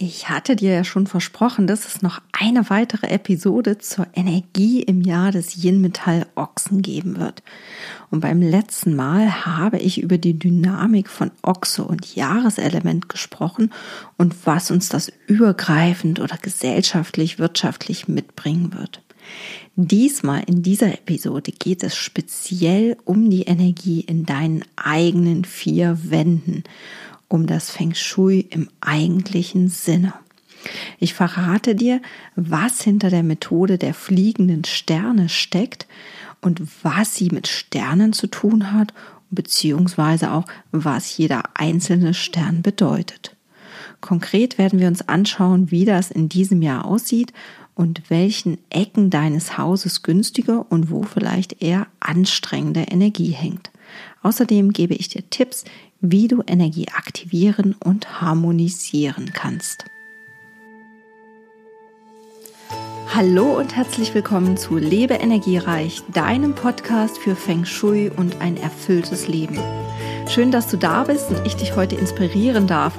Ich hatte dir ja schon versprochen, dass es noch eine weitere Episode zur Energie im Jahr des Yin-Metall Ochsen geben wird. Und beim letzten Mal habe ich über die Dynamik von Ochse und Jahreselement gesprochen und was uns das übergreifend oder gesellschaftlich, wirtschaftlich mitbringen wird. Diesmal in dieser Episode geht es speziell um die Energie in deinen eigenen vier Wänden um das Feng Shui im eigentlichen Sinne. Ich verrate dir, was hinter der Methode der fliegenden Sterne steckt und was sie mit Sternen zu tun hat, beziehungsweise auch, was jeder einzelne Stern bedeutet. Konkret werden wir uns anschauen, wie das in diesem Jahr aussieht und welchen Ecken deines Hauses günstiger und wo vielleicht eher anstrengende Energie hängt. Außerdem gebe ich dir Tipps, wie du Energie aktivieren und harmonisieren kannst. Hallo und herzlich willkommen zu Lebe Energiereich, deinem Podcast für Feng Shui und ein erfülltes Leben. Schön, dass du da bist und ich dich heute inspirieren darf.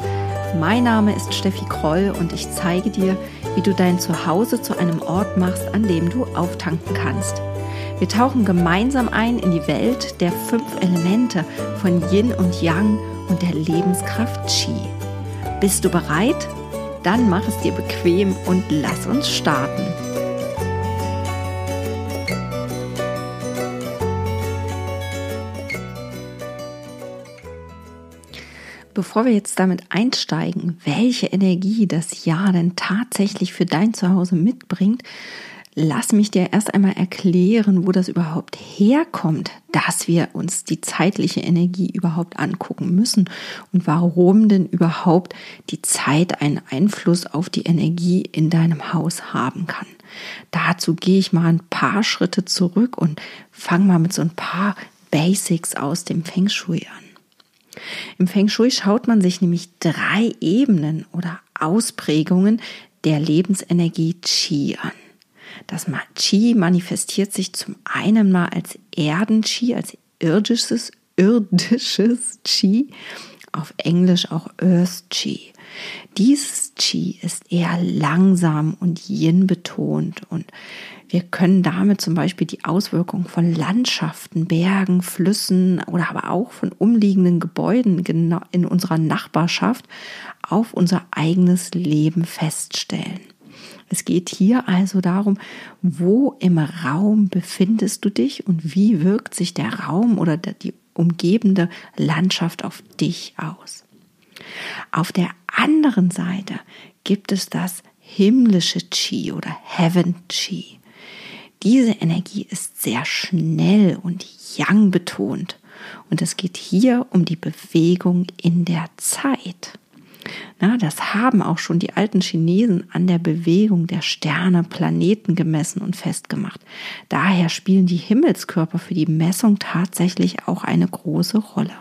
Mein Name ist Steffi Kroll und ich zeige dir, wie du dein Zuhause zu einem Ort machst, an dem du auftanken kannst. Wir tauchen gemeinsam ein in die Welt der fünf Elemente von Yin und Yang und der Lebenskraft Qi. Bist du bereit? Dann mach es dir bequem und lass uns starten. Bevor wir jetzt damit einsteigen, welche Energie das Jahr denn tatsächlich für dein Zuhause mitbringt, lass mich dir erst einmal erklären, wo das überhaupt herkommt, dass wir uns die zeitliche Energie überhaupt angucken müssen und warum denn überhaupt die Zeit einen Einfluss auf die Energie in deinem Haus haben kann. Dazu gehe ich mal ein paar Schritte zurück und fange mal mit so ein paar Basics aus dem Feng Shui an. Im Feng Shui schaut man sich nämlich drei Ebenen oder Ausprägungen der Lebensenergie Qi an. Das Qi manifestiert sich zum einen mal als Erden-Qi, als irdisches, irdisches Qi, auf Englisch auch Earth Qi. Dieses Qi ist eher langsam und Yin betont und wir können damit zum Beispiel die Auswirkungen von Landschaften, Bergen, Flüssen oder aber auch von umliegenden Gebäuden in unserer Nachbarschaft auf unser eigenes Leben feststellen. Es geht hier also darum, wo im Raum befindest du dich und wie wirkt sich der Raum oder die umgebende Landschaft auf dich aus. Auf der anderen Seite gibt es das himmlische Chi oder Heaven Chi. Diese Energie ist sehr schnell und yang betont und es geht hier um die Bewegung in der Zeit. Na, das haben auch schon die alten Chinesen an der Bewegung der Sterne, Planeten gemessen und festgemacht. Daher spielen die Himmelskörper für die Messung tatsächlich auch eine große Rolle.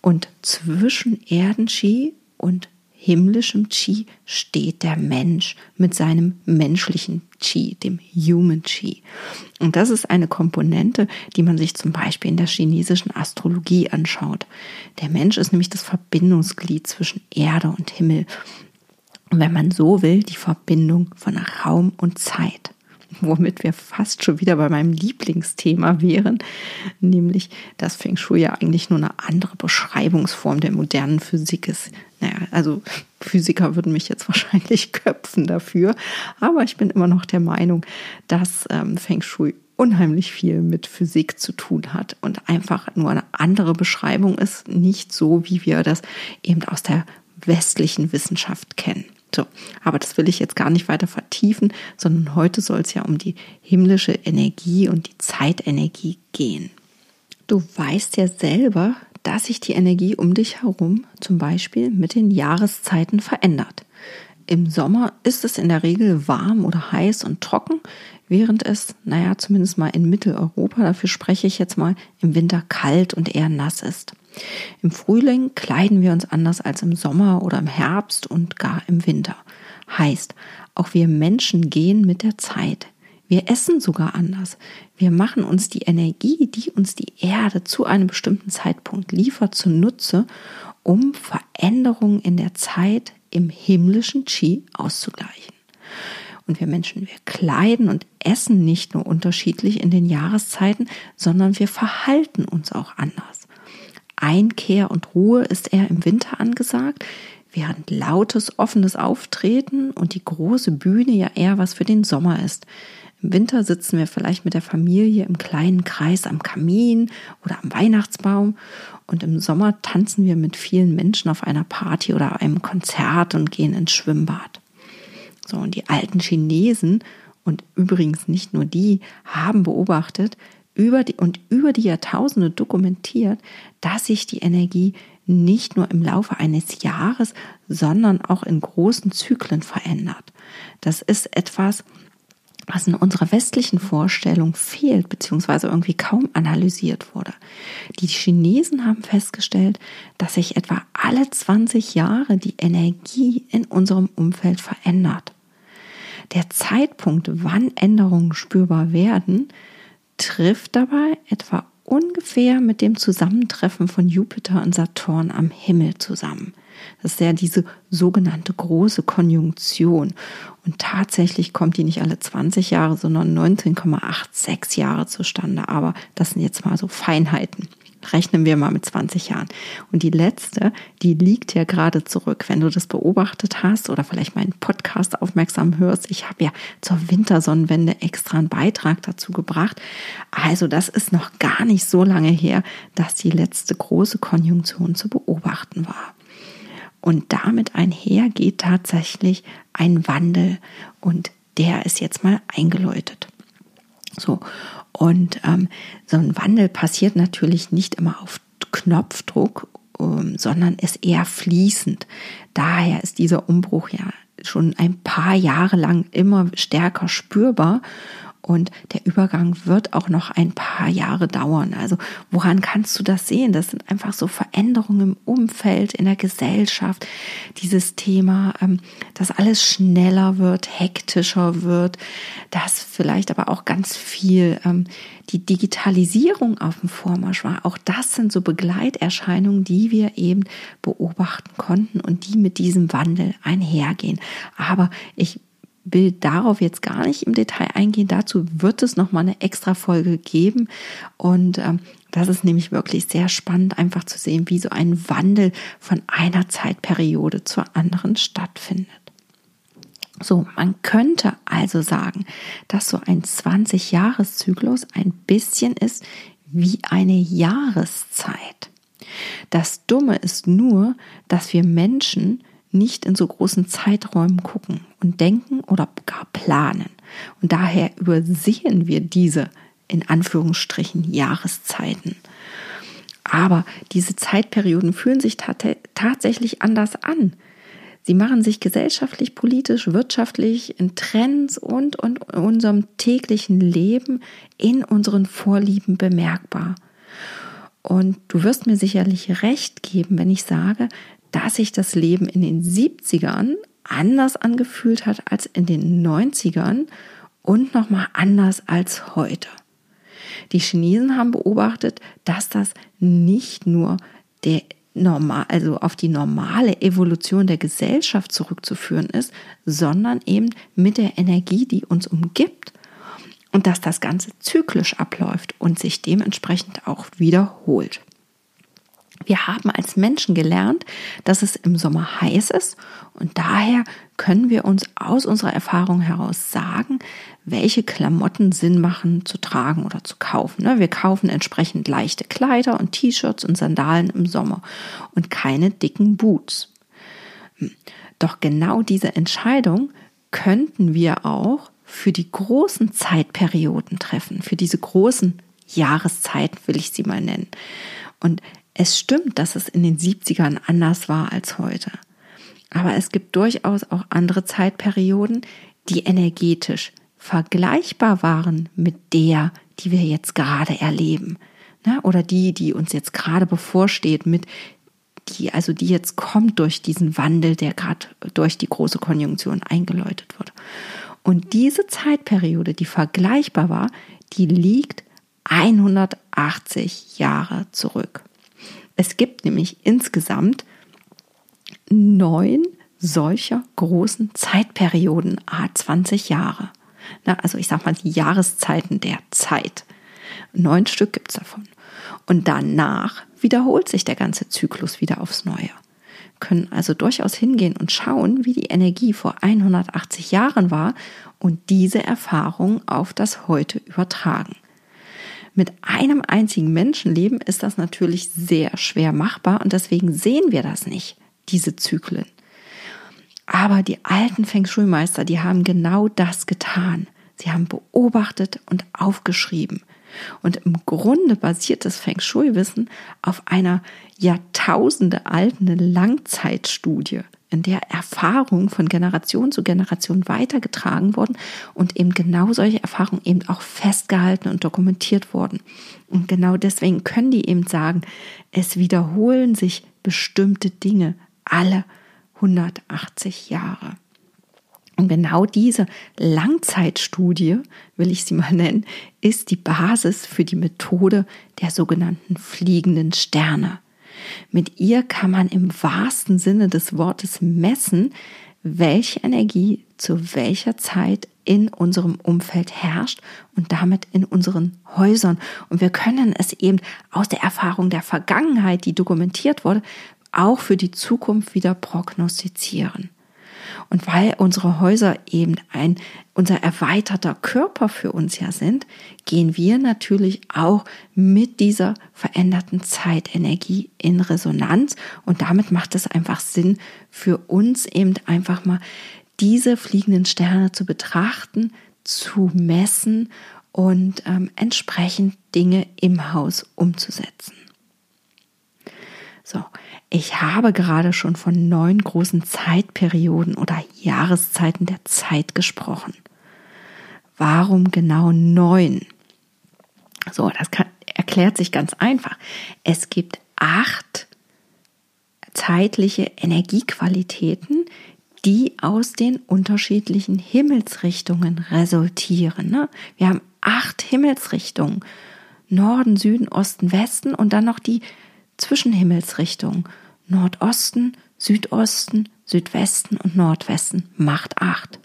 Und zwischen Erdenski und himmlischem Qi steht der Mensch mit seinem menschlichen Qi, dem Human Qi. Und das ist eine Komponente, die man sich zum Beispiel in der chinesischen Astrologie anschaut. Der Mensch ist nämlich das Verbindungsglied zwischen Erde und Himmel. Und wenn man so will, die Verbindung von Raum und Zeit womit wir fast schon wieder bei meinem Lieblingsthema wären, nämlich dass Feng Shui ja eigentlich nur eine andere Beschreibungsform der modernen Physik ist. Naja, also Physiker würden mich jetzt wahrscheinlich köpfen dafür, aber ich bin immer noch der Meinung, dass ähm, Feng Shui unheimlich viel mit Physik zu tun hat und einfach nur eine andere Beschreibung ist, nicht so, wie wir das eben aus der westlichen Wissenschaft kennen. So, aber das will ich jetzt gar nicht weiter vertiefen, sondern heute soll es ja um die himmlische Energie und die Zeitenergie gehen. Du weißt ja selber, dass sich die Energie um dich herum zum Beispiel mit den Jahreszeiten verändert. Im Sommer ist es in der Regel warm oder heiß und trocken, während es, naja, zumindest mal in Mitteleuropa, dafür spreche ich jetzt mal, im Winter kalt und eher nass ist. Im Frühling kleiden wir uns anders als im Sommer oder im Herbst und gar im Winter. Heißt, auch wir Menschen gehen mit der Zeit. Wir essen sogar anders. Wir machen uns die Energie, die uns die Erde zu einem bestimmten Zeitpunkt liefert, zunutze, um Veränderungen in der Zeit im himmlischen Qi auszugleichen. Und wir Menschen, wir kleiden und essen nicht nur unterschiedlich in den Jahreszeiten, sondern wir verhalten uns auch anders. Einkehr und Ruhe ist eher im Winter angesagt, während lautes, offenes Auftreten und die große Bühne ja eher was für den Sommer ist. Im Winter sitzen wir vielleicht mit der Familie im kleinen Kreis am Kamin oder am Weihnachtsbaum und im Sommer tanzen wir mit vielen Menschen auf einer Party oder einem Konzert und gehen ins Schwimmbad. So, und die alten Chinesen und übrigens nicht nur die haben beobachtet über die, und über die Jahrtausende dokumentiert, dass sich die Energie nicht nur im Laufe eines Jahres, sondern auch in großen Zyklen verändert. Das ist etwas, was in unserer westlichen Vorstellung fehlt, beziehungsweise irgendwie kaum analysiert wurde. Die Chinesen haben festgestellt, dass sich etwa alle 20 Jahre die Energie in unserem Umfeld verändert. Der Zeitpunkt, wann Änderungen spürbar werden, trifft dabei etwa ungefähr mit dem Zusammentreffen von Jupiter und Saturn am Himmel zusammen. Das ist ja diese sogenannte große Konjunktion. Und tatsächlich kommt die nicht alle 20 Jahre, sondern 19,86 Jahre zustande. Aber das sind jetzt mal so Feinheiten. Rechnen wir mal mit 20 Jahren. Und die letzte, die liegt ja gerade zurück. Wenn du das beobachtet hast oder vielleicht meinen Podcast aufmerksam hörst, ich habe ja zur Wintersonnenwende extra einen Beitrag dazu gebracht. Also das ist noch gar nicht so lange her, dass die letzte große Konjunktion zu beobachten war. Und damit einher geht tatsächlich ein Wandel und der ist jetzt mal eingeläutet. So, und ähm, so ein Wandel passiert natürlich nicht immer auf Knopfdruck, ähm, sondern ist eher fließend. Daher ist dieser Umbruch ja schon ein paar Jahre lang immer stärker spürbar und der Übergang wird auch noch ein paar Jahre dauern. Also woran kannst du das sehen? Das sind einfach so Veränderungen im Umfeld, in der Gesellschaft. Dieses Thema, ähm, dass alles schneller wird, hektischer wird, dass vielleicht aber auch ganz viel ähm, die Digitalisierung auf dem Vormarsch war. Auch das sind so Begleiterscheinungen, die wir eben beobachten konnten und die mit diesem Wandel einhergehen. Aber ich will darauf jetzt gar nicht im Detail eingehen. Dazu wird es nochmal eine extra Folge geben. Und ähm, das ist nämlich wirklich sehr spannend, einfach zu sehen, wie so ein Wandel von einer Zeitperiode zur anderen stattfindet. So, man könnte also sagen, dass so ein 20-Jahres-Zyklus ein bisschen ist wie eine Jahreszeit. Das Dumme ist nur, dass wir Menschen nicht in so großen Zeiträumen gucken und denken oder gar planen. Und daher übersehen wir diese in Anführungsstrichen Jahreszeiten. Aber diese Zeitperioden fühlen sich tatsächlich anders an. Sie machen sich gesellschaftlich, politisch, wirtschaftlich, in Trends und, und unserem täglichen Leben in unseren Vorlieben bemerkbar. Und du wirst mir sicherlich recht geben, wenn ich sage, dass sich das Leben in den 70ern anders angefühlt hat als in den 90ern und nochmal anders als heute. Die Chinesen haben beobachtet, dass das nicht nur der normal, also auf die normale Evolution der Gesellschaft zurückzuführen ist, sondern eben mit der Energie, die uns umgibt und dass das Ganze zyklisch abläuft und sich dementsprechend auch wiederholt. Wir haben als Menschen gelernt, dass es im Sommer heiß ist und daher können wir uns aus unserer Erfahrung heraus sagen, welche Klamotten Sinn machen zu tragen oder zu kaufen. Ne? Wir kaufen entsprechend leichte Kleider und T-Shirts und Sandalen im Sommer und keine dicken Boots. Doch genau diese Entscheidung könnten wir auch für die großen Zeitperioden treffen, für diese großen Jahreszeiten will ich sie mal nennen. Und es stimmt, dass es in den 70ern anders war als heute. Aber es gibt durchaus auch andere Zeitperioden, die energetisch vergleichbar waren mit der, die wir jetzt gerade erleben. Ne? Oder die, die uns jetzt gerade bevorsteht, mit die, also die jetzt kommt durch diesen Wandel, der gerade durch die große Konjunktion eingeläutet wird. Und diese Zeitperiode, die vergleichbar war, die liegt 180 Jahre zurück. Es gibt nämlich insgesamt neun solcher großen Zeitperioden, a 20 Jahre. Na, also ich sag mal die Jahreszeiten der Zeit. Neun Stück gibt's davon. Und danach wiederholt sich der ganze Zyklus wieder aufs Neue. Können also durchaus hingehen und schauen, wie die Energie vor 180 Jahren war und diese Erfahrung auf das Heute übertragen. Mit einem einzigen Menschenleben ist das natürlich sehr schwer machbar und deswegen sehen wir das nicht, diese Zyklen. Aber die alten Feng Shui-Meister, die haben genau das getan. Sie haben beobachtet und aufgeschrieben. Und im Grunde basiert das Feng Shui-Wissen auf einer Jahrtausende alten Langzeitstudie, in der Erfahrungen von Generation zu Generation weitergetragen wurden und eben genau solche Erfahrungen eben auch festgehalten und dokumentiert wurden. Und genau deswegen können die eben sagen, es wiederholen sich bestimmte Dinge alle 180 Jahre. Und genau diese Langzeitstudie, will ich sie mal nennen, ist die Basis für die Methode der sogenannten fliegenden Sterne. Mit ihr kann man im wahrsten Sinne des Wortes messen, welche Energie zu welcher Zeit in unserem Umfeld herrscht und damit in unseren Häusern. Und wir können es eben aus der Erfahrung der Vergangenheit, die dokumentiert wurde, auch für die Zukunft wieder prognostizieren. Und weil unsere Häuser eben ein, unser erweiterter Körper für uns ja sind, gehen wir natürlich auch mit dieser veränderten Zeitenergie in Resonanz. Und damit macht es einfach Sinn für uns eben einfach mal diese fliegenden Sterne zu betrachten, zu messen und ähm, entsprechend Dinge im Haus umzusetzen. So, ich habe gerade schon von neun großen Zeitperioden oder Jahreszeiten der Zeit gesprochen. Warum genau neun? So, das kann, erklärt sich ganz einfach. Es gibt acht zeitliche Energiequalitäten, die aus den unterschiedlichen Himmelsrichtungen resultieren. Ne? Wir haben acht Himmelsrichtungen. Norden, Süden, Osten, Westen und dann noch die Zwischenhimmelsrichtung Nordosten, Südosten, Südwesten und Nordwesten macht acht.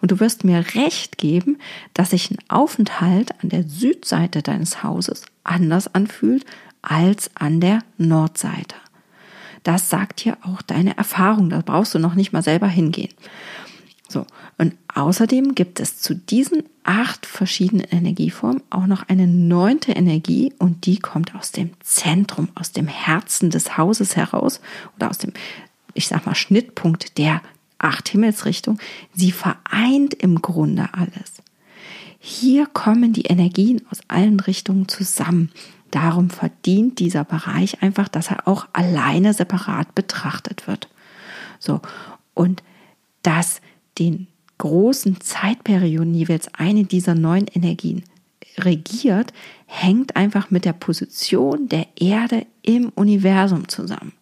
Und du wirst mir recht geben, dass sich ein Aufenthalt an der Südseite deines Hauses anders anfühlt als an der Nordseite. Das sagt dir auch deine Erfahrung. Da brauchst du noch nicht mal selber hingehen. So. Und außerdem gibt es zu diesen acht verschiedenen Energieformen auch noch eine neunte Energie und die kommt aus dem Zentrum, aus dem Herzen des Hauses heraus oder aus dem, ich sag mal, Schnittpunkt der acht Himmelsrichtungen. Sie vereint im Grunde alles. Hier kommen die Energien aus allen Richtungen zusammen. Darum verdient dieser Bereich einfach, dass er auch alleine separat betrachtet wird. So. Und das den großen Zeitperioden jeweils eine dieser neun Energien regiert, hängt einfach mit der Position der Erde im Universum zusammen.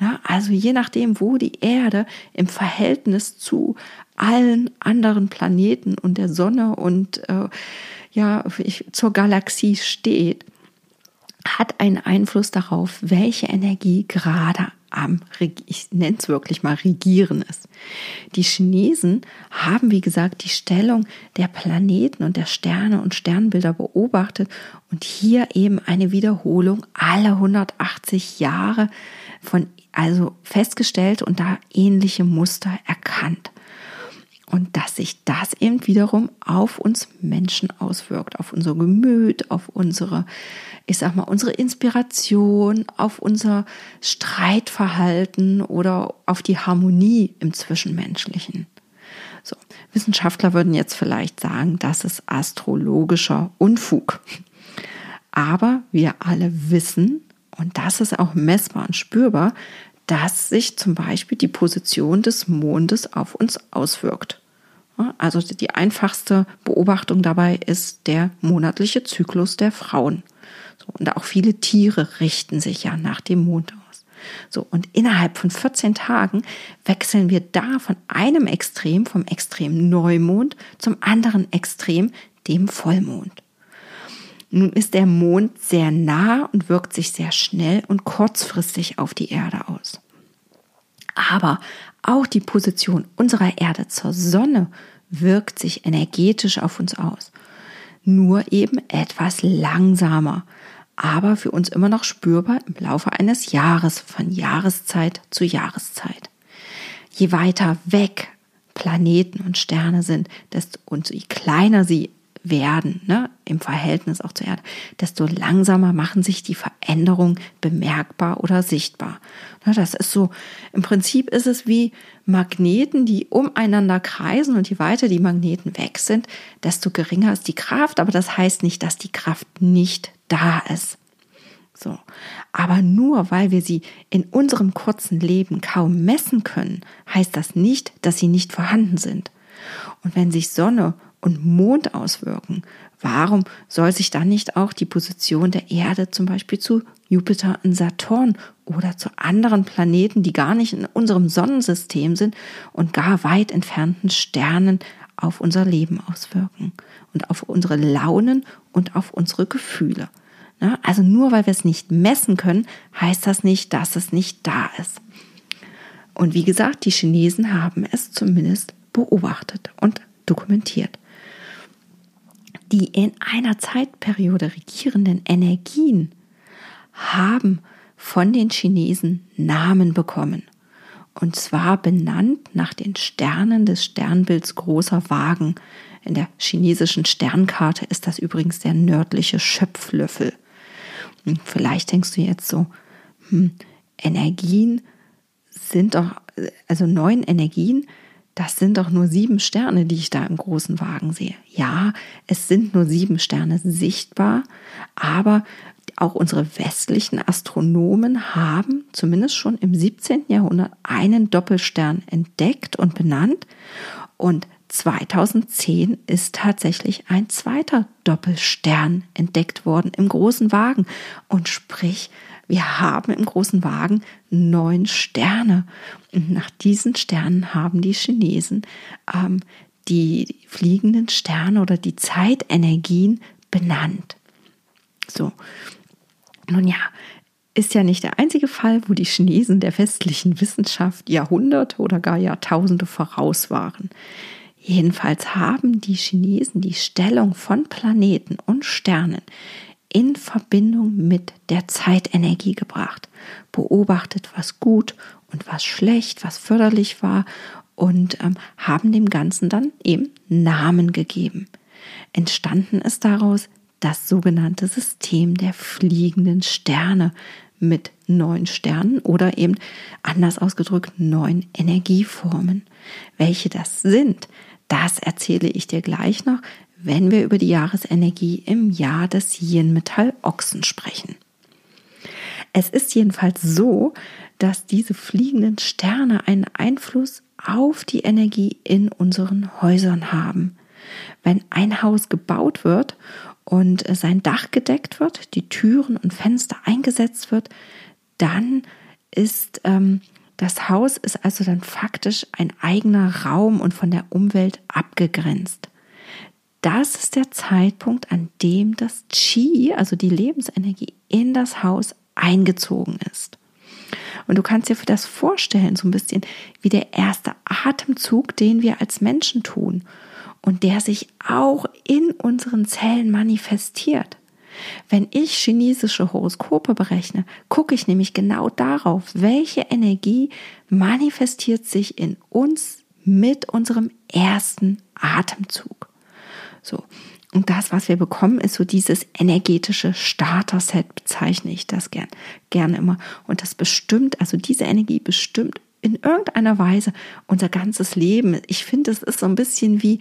Na, also je nachdem, wo die Erde im Verhältnis zu allen anderen Planeten und der Sonne und äh, ja zur Galaxie steht, hat einen Einfluss darauf, welche Energie gerade am, ich nenne es wirklich mal, regieren ist. Die Chinesen haben, wie gesagt, die Stellung der Planeten und der Sterne und Sternbilder beobachtet und hier eben eine Wiederholung alle 180 Jahre von, also festgestellt und da ähnliche Muster erkannt und dass sich das eben wiederum auf uns Menschen auswirkt, auf unser Gemüt, auf unsere, ich sag mal, unsere Inspiration, auf unser Streitverhalten oder auf die Harmonie im Zwischenmenschlichen. So, Wissenschaftler würden jetzt vielleicht sagen, das ist astrologischer Unfug. Aber wir alle wissen, und das ist auch messbar und spürbar, dass sich zum Beispiel die Position des Mondes auf uns auswirkt. Also die einfachste Beobachtung dabei ist der monatliche Zyklus der Frauen. So, und auch viele Tiere richten sich ja nach dem Mond aus. So, und innerhalb von 14 Tagen wechseln wir da von einem Extrem, vom Extrem Neumond, zum anderen Extrem, dem Vollmond. Nun ist der Mond sehr nah und wirkt sich sehr schnell und kurzfristig auf die Erde aus. Aber Auch die Position unserer Erde zur Sonne wirkt sich energetisch auf uns aus. Nur eben etwas langsamer, aber für uns immer noch spürbar im Laufe eines Jahres, von Jahreszeit zu Jahreszeit. Je weiter weg Planeten und Sterne sind, desto und je kleiner sie werden, ne, im Verhältnis auch zur Erde, desto langsamer machen sich die Veränderungen bemerkbar oder sichtbar. Ne, das ist so, im Prinzip ist es wie Magneten, die umeinander kreisen und je weiter die Magneten weg sind, desto geringer ist die Kraft, aber das heißt nicht, dass die Kraft nicht da ist. So. Aber nur weil wir sie in unserem kurzen Leben kaum messen können, heißt das nicht, dass sie nicht vorhanden sind. Und wenn sich Sonne und Mond auswirken, warum soll sich dann nicht auch die Position der Erde zum Beispiel zu Jupiter und Saturn oder zu anderen Planeten, die gar nicht in unserem Sonnensystem sind und gar weit entfernten Sternen auf unser Leben auswirken und auf unsere Launen und auf unsere Gefühle? Also nur weil wir es nicht messen können, heißt das nicht, dass es nicht da ist. Und wie gesagt, die Chinesen haben es zumindest beobachtet und dokumentiert. Die in einer Zeitperiode regierenden Energien haben von den Chinesen Namen bekommen. Und zwar benannt nach den Sternen des Sternbilds großer Wagen. In der chinesischen Sternkarte ist das übrigens der nördliche Schöpflöffel. Und vielleicht denkst du jetzt so, hm, Energien sind doch, also neun Energien, das sind doch nur sieben Sterne, die ich da im großen Wagen sehe. Ja, es sind nur sieben Sterne sichtbar, aber auch unsere westlichen Astronomen haben zumindest schon im 17. Jahrhundert einen Doppelstern entdeckt und benannt. Und 2010 ist tatsächlich ein zweiter Doppelstern entdeckt worden im großen Wagen. Und sprich, wir haben im großen Wagen neun Sterne. Und nach diesen Sternen haben die Chinesen ähm, die fliegenden Sterne oder die Zeitenergien benannt. So. Nun ja, ist ja nicht der einzige Fall, wo die Chinesen der westlichen Wissenschaft Jahrhunderte oder gar Jahrtausende voraus waren. Jedenfalls haben die Chinesen die Stellung von Planeten und Sternen in Verbindung mit der Zeitenergie gebracht, beobachtet, was gut und was schlecht, was förderlich war und ähm, haben dem Ganzen dann eben Namen gegeben. Entstanden ist daraus das sogenannte System der fliegenden Sterne mit neun Sternen oder eben anders ausgedrückt neun Energieformen. Welche das sind, das erzähle ich dir gleich noch, wenn wir über die Jahresenergie im Jahr des Yin-Metall Ochsen sprechen. Es ist jedenfalls so, dass diese fliegenden Sterne einen Einfluss auf die Energie in unseren Häusern haben. Wenn ein Haus gebaut wird und sein Dach gedeckt wird, die Türen und Fenster eingesetzt wird, dann ist ähm, das Haus ist also dann faktisch ein eigener Raum und von der Umwelt abgegrenzt das ist der Zeitpunkt, an dem das Qi, also die Lebensenergie, in das Haus eingezogen ist. Und du kannst dir das vorstellen, so ein bisschen wie der erste Atemzug, den wir als Menschen tun und der sich auch in unseren Zellen manifestiert. Wenn ich chinesische Horoskope berechne, gucke ich nämlich genau darauf, welche Energie manifestiert sich in uns mit unserem ersten Atemzug. So. Und das, was wir bekommen, ist so dieses energetische Starter-Set, bezeichne ich das gern, gerne immer. Und das bestimmt, also diese Energie bestimmt in irgendeiner Weise unser ganzes Leben. Ich finde, es ist so ein bisschen wie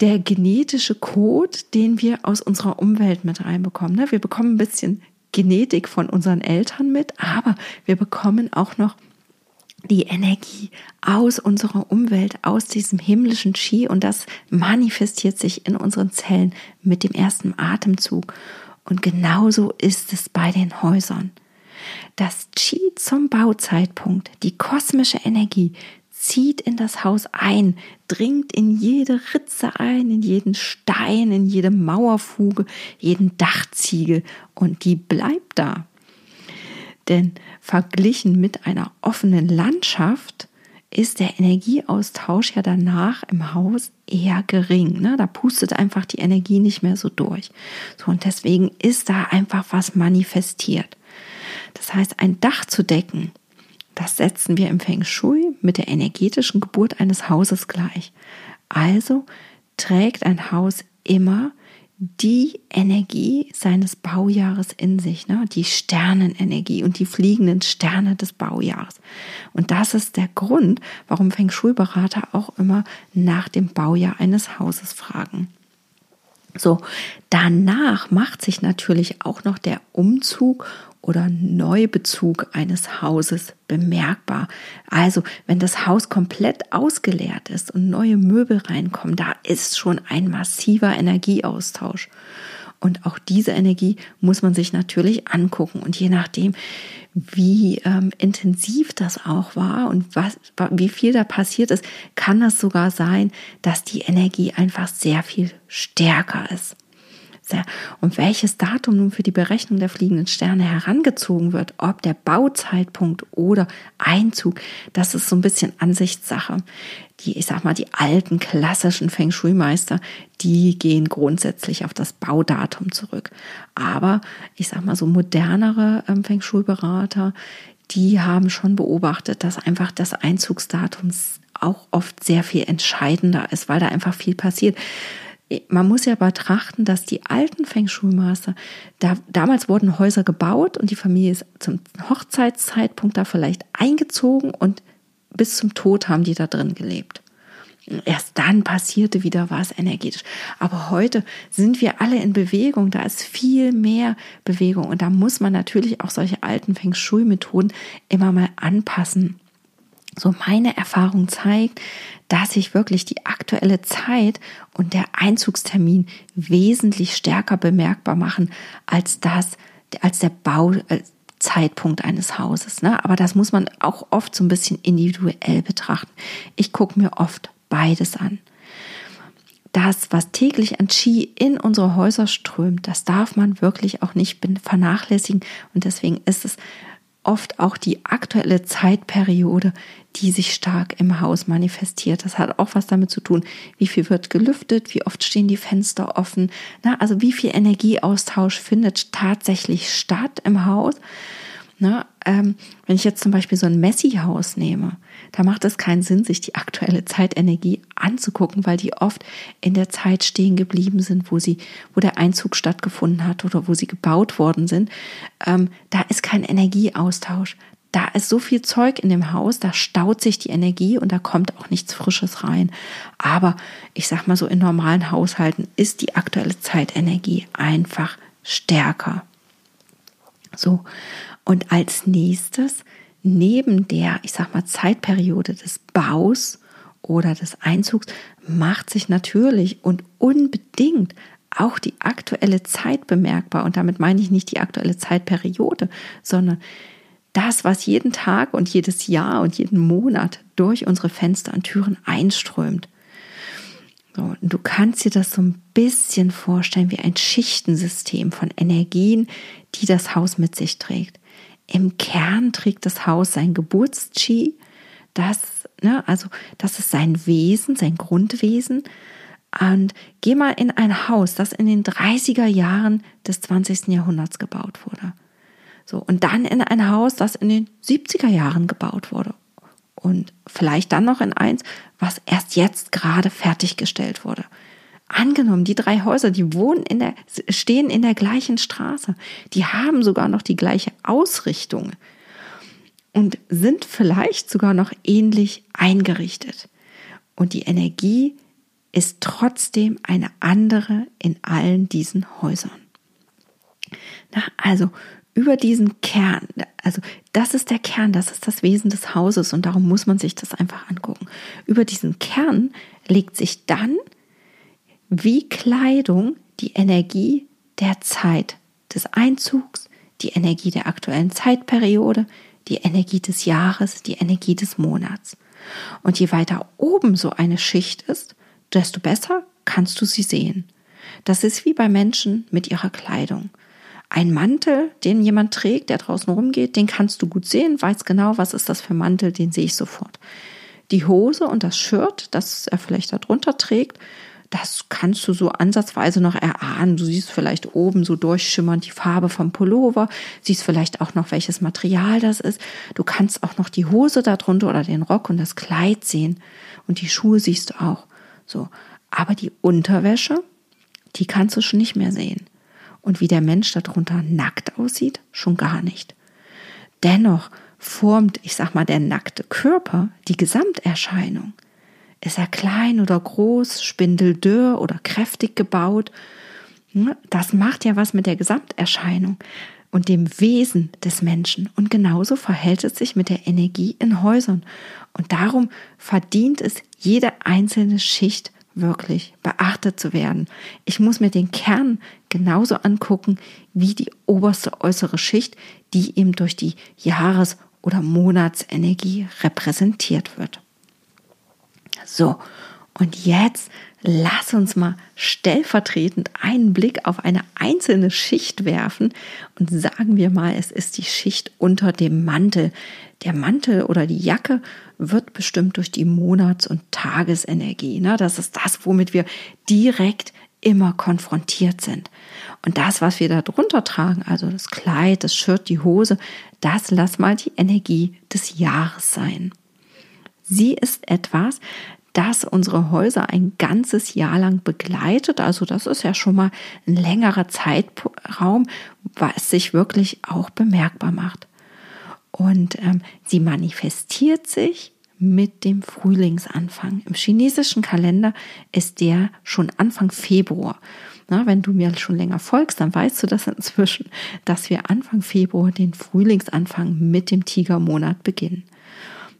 der genetische Code, den wir aus unserer Umwelt mit reinbekommen. Ne? Wir bekommen ein bisschen Genetik von unseren Eltern mit, aber wir bekommen auch noch die Energie aus unserer Umwelt, aus diesem himmlischen Qi und das manifestiert sich in unseren Zellen mit dem ersten Atemzug. Und genauso ist es bei den Häusern. Das Qi zum Bauzeitpunkt, die kosmische Energie, zieht in das Haus ein, dringt in jede Ritze ein, in jeden Stein, in jede Mauerfuge, jeden Dachziegel und die bleibt da. Denn verglichen mit einer offenen Landschaft ist der Energieaustausch ja danach im Haus eher gering. Ne? Da pustet einfach die Energie nicht mehr so durch. So, und deswegen ist da einfach was manifestiert. Das heißt, ein Dach zu decken, das setzen wir im Feng Shui mit der energetischen Geburt eines Hauses gleich. Also trägt ein Haus immer die Energie seines Baujahres in sich, ne? die Sternenenergie und die fliegenden Sterne des Baujahres. Und das ist der Grund, warum Feng Shui-Berater auch immer nach dem Baujahr eines Hauses fragen. So, danach macht sich natürlich auch noch der Umzug oder Neubezug eines Hauses bemerkbar. Also, wenn das Haus komplett ausgeleert ist und neue Möbel reinkommen, da ist schon ein massiver Energieaustausch. Und auch diese Energie muss man sich natürlich angucken. Und je nachdem, wie ähm, intensiv das auch war und was, wie viel da passiert ist, kann es sogar sein, dass die Energie einfach sehr viel stärker ist. Und welches Datum nun für die Berechnung der fliegenden Sterne herangezogen wird, ob der Bauzeitpunkt oder Einzug, das ist so ein bisschen Ansichtssache. Die, ich sag mal, die alten klassischen Feng Shui-Meister, die gehen grundsätzlich auf das Baudatum zurück. Aber ich sag mal, so modernere ähm, Feng Shui-Berater, die haben schon beobachtet, dass einfach das Einzugsdatum auch oft sehr viel entscheidender ist, weil da einfach viel passiert man muss ja betrachten, dass die alten Feng Shui-Master, da, damals wurden Häuser gebaut und die Familie ist zum Hochzeitszeitpunkt da vielleicht eingezogen und bis zum Tod haben die da drin gelebt. Erst dann passierte wieder was energetisch. Aber heute sind wir alle in Bewegung. Da ist viel mehr Bewegung. Und da muss man natürlich auch solche alten Feng Shui-Methoden immer mal anpassen. So meine Erfahrung zeigt, dass sich wirklich die aktuelle Zeit und der Einzugstermin wesentlich stärker bemerkbar machen als das, als der Bauzeitpunkt eines Hauses. Ne? Aber das muss man auch oft so ein bisschen individuell betrachten. Ich gucke mir oft beides an. Das, was täglich an Qi in unsere Häuser strömt, das darf man wirklich auch nicht vernachlässigen. Und deswegen ist es oft auch die aktuelle Zeitperiode, die sich stark im Haus manifestiert. Das hat auch was damit zu tun, wie viel wird gelüftet, wie oft stehen die Fenster offen, na, also wie viel Energieaustausch findet tatsächlich statt im Haus. Na, ähm, wenn ich jetzt zum Beispiel so ein Messi-Haus nehme, da macht es keinen Sinn, sich die aktuelle Zeitenergie anzugucken, weil die oft in der Zeit stehen geblieben sind, wo sie, wo der Einzug stattgefunden hat oder wo sie gebaut worden sind. Ähm, da ist kein Energieaustausch. Da ist so viel Zeug in dem Haus, da staut sich die Energie und da kommt auch nichts Frisches rein. Aber ich sag mal so, in normalen Haushalten ist die aktuelle Zeitenergie einfach stärker. So. Und als nächstes, neben der, ich sag mal, Zeitperiode des Baus oder des Einzugs, macht sich natürlich und unbedingt auch die aktuelle Zeit bemerkbar. Und damit meine ich nicht die aktuelle Zeitperiode, sondern das, was jeden Tag und jedes Jahr und jeden Monat durch unsere Fenster und Türen einströmt. So, du kannst dir das so ein bisschen vorstellen wie ein Schichtensystem von Energien, die das Haus mit sich trägt. Im Kern trägt das Haus sein Geburtski, das, ne, also das ist sein Wesen, sein Grundwesen. Und geh mal in ein Haus, das in den 30er Jahren des 20. Jahrhunderts gebaut wurde. So, und dann in ein Haus, das in den 70er Jahren gebaut wurde. Und vielleicht dann noch in eins, was erst jetzt gerade fertiggestellt wurde. Angenommen, die drei Häuser, die wohnen in der, stehen in der gleichen Straße. Die haben sogar noch die gleiche Ausrichtung und sind vielleicht sogar noch ähnlich eingerichtet. Und die Energie ist trotzdem eine andere in allen diesen Häusern. Na, also über diesen Kern, also das ist der Kern, das ist das Wesen des Hauses und darum muss man sich das einfach angucken. Über diesen Kern legt sich dann wie Kleidung die Energie der Zeit des Einzugs, die Energie der aktuellen Zeitperiode, die Energie des Jahres, die Energie des Monats. Und je weiter oben so eine Schicht ist, desto besser kannst du sie sehen. Das ist wie bei Menschen mit ihrer Kleidung. Ein Mantel, den jemand trägt, der draußen rumgeht, den kannst du gut sehen, weiß genau, was ist das für Mantel, den sehe ich sofort. Die Hose und das Shirt, das er vielleicht darunter trägt, das kannst du so ansatzweise noch erahnen. Du siehst vielleicht oben so durchschimmernd die Farbe vom Pullover, siehst vielleicht auch noch, welches Material das ist. Du kannst auch noch die Hose darunter oder den Rock und das Kleid sehen. Und die Schuhe siehst du auch. So. Aber die Unterwäsche, die kannst du schon nicht mehr sehen. Und wie der Mensch darunter nackt aussieht, schon gar nicht. Dennoch formt, ich sag mal, der nackte Körper die Gesamterscheinung. Ist er klein oder groß, spindeldürr oder kräftig gebaut? Hm, das macht ja was mit der Gesamterscheinung und dem Wesen des Menschen. Und genauso verhält es sich mit der Energie in Häusern. Und darum verdient es jede einzelne Schicht wirklich beachtet zu werden. Ich muss mir den Kern genauso angucken wie die oberste äußere Schicht, die eben durch die Jahres- oder Monatsenergie repräsentiert wird. So, und jetzt lass uns mal stellvertretend einen Blick auf eine einzelne Schicht werfen und sagen wir mal, es ist die Schicht unter dem Mantel. Der Mantel oder die Jacke wird bestimmt durch die Monats- und Tagesenergie. Ne? Das ist das, womit wir direkt immer konfrontiert sind. Und das, was wir da drunter tragen, also das Kleid, das Shirt, die Hose, das lass mal die Energie des Jahres sein. Sie ist etwas, das unsere Häuser ein ganzes Jahr lang begleitet. Also das ist ja schon mal ein längerer Zeitraum, was sich wirklich auch bemerkbar macht. Und ähm, sie manifestiert sich mit dem Frühlingsanfang. Im chinesischen Kalender ist der schon Anfang Februar. Na, wenn du mir schon länger folgst, dann weißt du das inzwischen, dass wir Anfang Februar den Frühlingsanfang mit dem Tigermonat beginnen.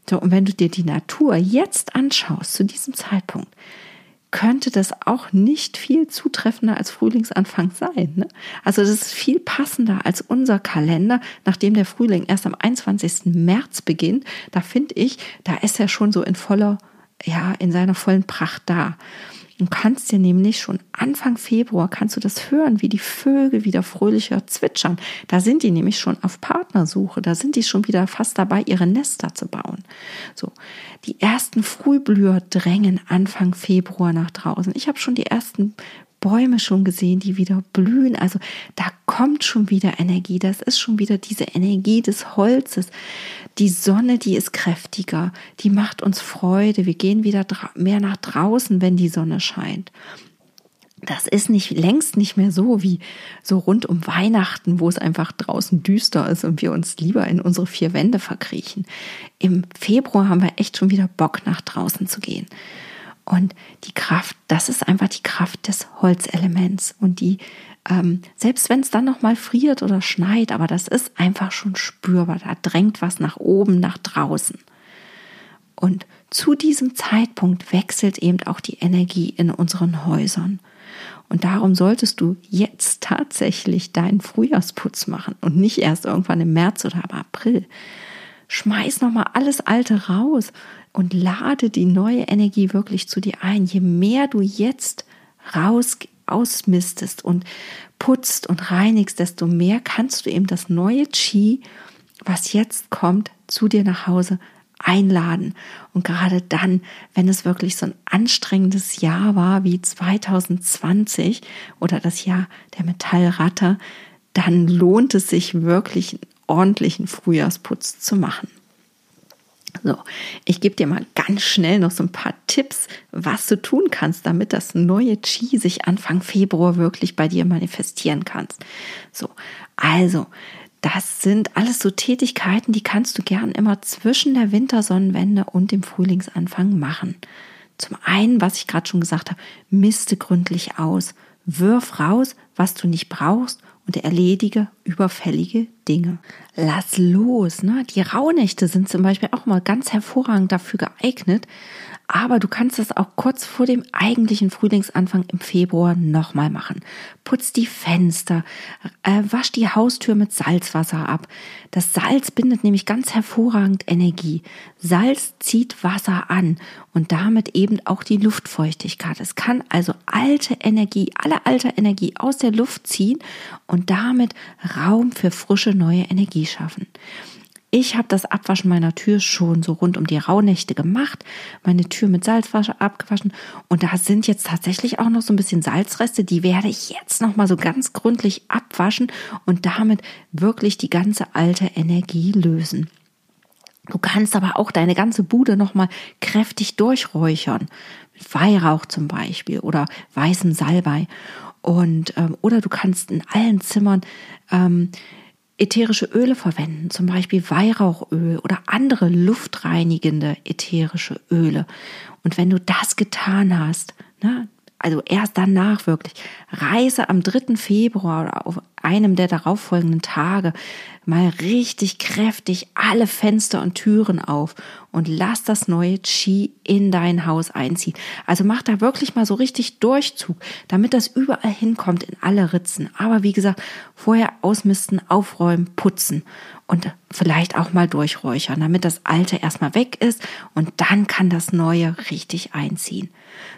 So, und wenn du dir die Natur jetzt anschaust, zu diesem Zeitpunkt, könnte das auch nicht viel zutreffender als Frühlingsanfang sein. Ne? Also das ist viel passender als unser Kalender, nachdem der Frühling erst am 21. März beginnt. Da finde ich, da ist er schon so in voller, ja, in seiner vollen Pracht da. Du kannst dir nämlich schon Anfang Februar kannst du das hören, wie die Vögel wieder fröhlicher zwitschern. Da sind die nämlich schon auf Partnersuche. Da sind die schon wieder fast dabei, ihre Nester zu bauen. So. Die ersten Frühblüher drängen Anfang Februar nach draußen. Ich habe schon die ersten Bäume schon gesehen, die wieder blühen. Also da kommt schon wieder Energie. Das ist schon wieder diese Energie des Holzes. Die Sonne, die ist kräftiger, die macht uns Freude. Wir gehen wieder mehr nach draußen, wenn die Sonne scheint. Das ist nicht längst nicht mehr so wie so rund um Weihnachten, wo es einfach draußen düster ist und wir uns lieber in unsere vier Wände verkriechen. Im Februar haben wir echt schon wieder Bock nach draußen zu gehen. Und die Kraft, das ist einfach die Kraft des Holzelements. Und die, ähm, selbst wenn es dann noch mal friert oder schneit, aber das ist einfach schon spürbar. Da drängt was nach oben, nach draußen. Und zu diesem Zeitpunkt wechselt eben auch die Energie in unseren Häusern. Und darum solltest du jetzt tatsächlich deinen Frühjahrsputz machen und nicht erst irgendwann im März oder im April. Schmeiß nochmal alles Alte raus und lade die neue Energie wirklich zu dir ein. Je mehr du jetzt raus ausmistest und putzt und reinigst, desto mehr kannst du eben das neue Chi, was jetzt kommt, zu dir nach Hause einladen. Und gerade dann, wenn es wirklich so ein anstrengendes Jahr war wie 2020 oder das Jahr der Metallratte, dann lohnt es sich wirklich ordentlichen Frühjahrsputz zu machen. So, ich gebe dir mal ganz schnell noch so ein paar Tipps, was du tun kannst, damit das neue Qi sich Anfang Februar wirklich bei dir manifestieren kannst. So, also, das sind alles so Tätigkeiten, die kannst du gern immer zwischen der Wintersonnenwende und dem Frühlingsanfang machen. Zum einen, was ich gerade schon gesagt habe, miste gründlich aus. Wirf raus, was du nicht brauchst und erledige überfällige Dinge. Lass los. Ne? Die Rauhnächte sind zum Beispiel auch mal ganz hervorragend dafür geeignet, aber du kannst es auch kurz vor dem eigentlichen Frühlingsanfang im Februar nochmal machen. Putz die Fenster, äh, wasch die Haustür mit Salzwasser ab. Das Salz bindet nämlich ganz hervorragend Energie. Salz zieht Wasser an und damit eben auch die Luftfeuchtigkeit. Es kann also alte Energie, alle alte Energie aus der Luft ziehen und damit Raum für frische neue Energie schaffen. Ich habe das Abwaschen meiner Tür schon so rund um die Rauhnächte gemacht, meine Tür mit Salzwasser abgewaschen. Und da sind jetzt tatsächlich auch noch so ein bisschen Salzreste, die werde ich jetzt noch mal so ganz gründlich abwaschen und damit wirklich die ganze alte Energie lösen. Du kannst aber auch deine ganze Bude noch mal kräftig durchräuchern, mit Weihrauch zum Beispiel oder weißem Salbei. Und ähm, oder du kannst in allen Zimmern ähm, ätherische Öle verwenden, zum Beispiel Weihrauchöl oder andere luftreinigende ätherische Öle. Und wenn du das getan hast, ne, also erst danach wirklich, reise am 3. Februar oder auf einem der darauffolgenden Tage mal richtig kräftig alle Fenster und Türen auf und lass das neue Qi in dein Haus einziehen. Also mach da wirklich mal so richtig Durchzug, damit das überall hinkommt in alle Ritzen. Aber wie gesagt, vorher ausmisten, aufräumen, putzen und vielleicht auch mal durchräuchern, damit das alte erstmal weg ist und dann kann das neue richtig einziehen.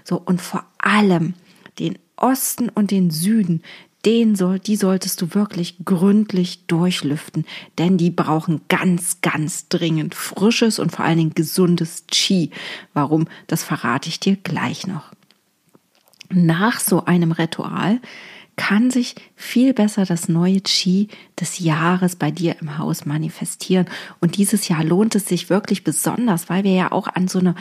So und vor allem den Osten und den Süden, den soll, die solltest du wirklich gründlich durchlüften, denn die brauchen ganz, ganz dringend frisches und vor allen Dingen gesundes Qi. Warum? Das verrate ich dir gleich noch. Nach so einem Ritual kann sich viel besser das neue Qi des Jahres bei dir im Haus manifestieren. Und dieses Jahr lohnt es sich wirklich besonders, weil wir ja auch an so eine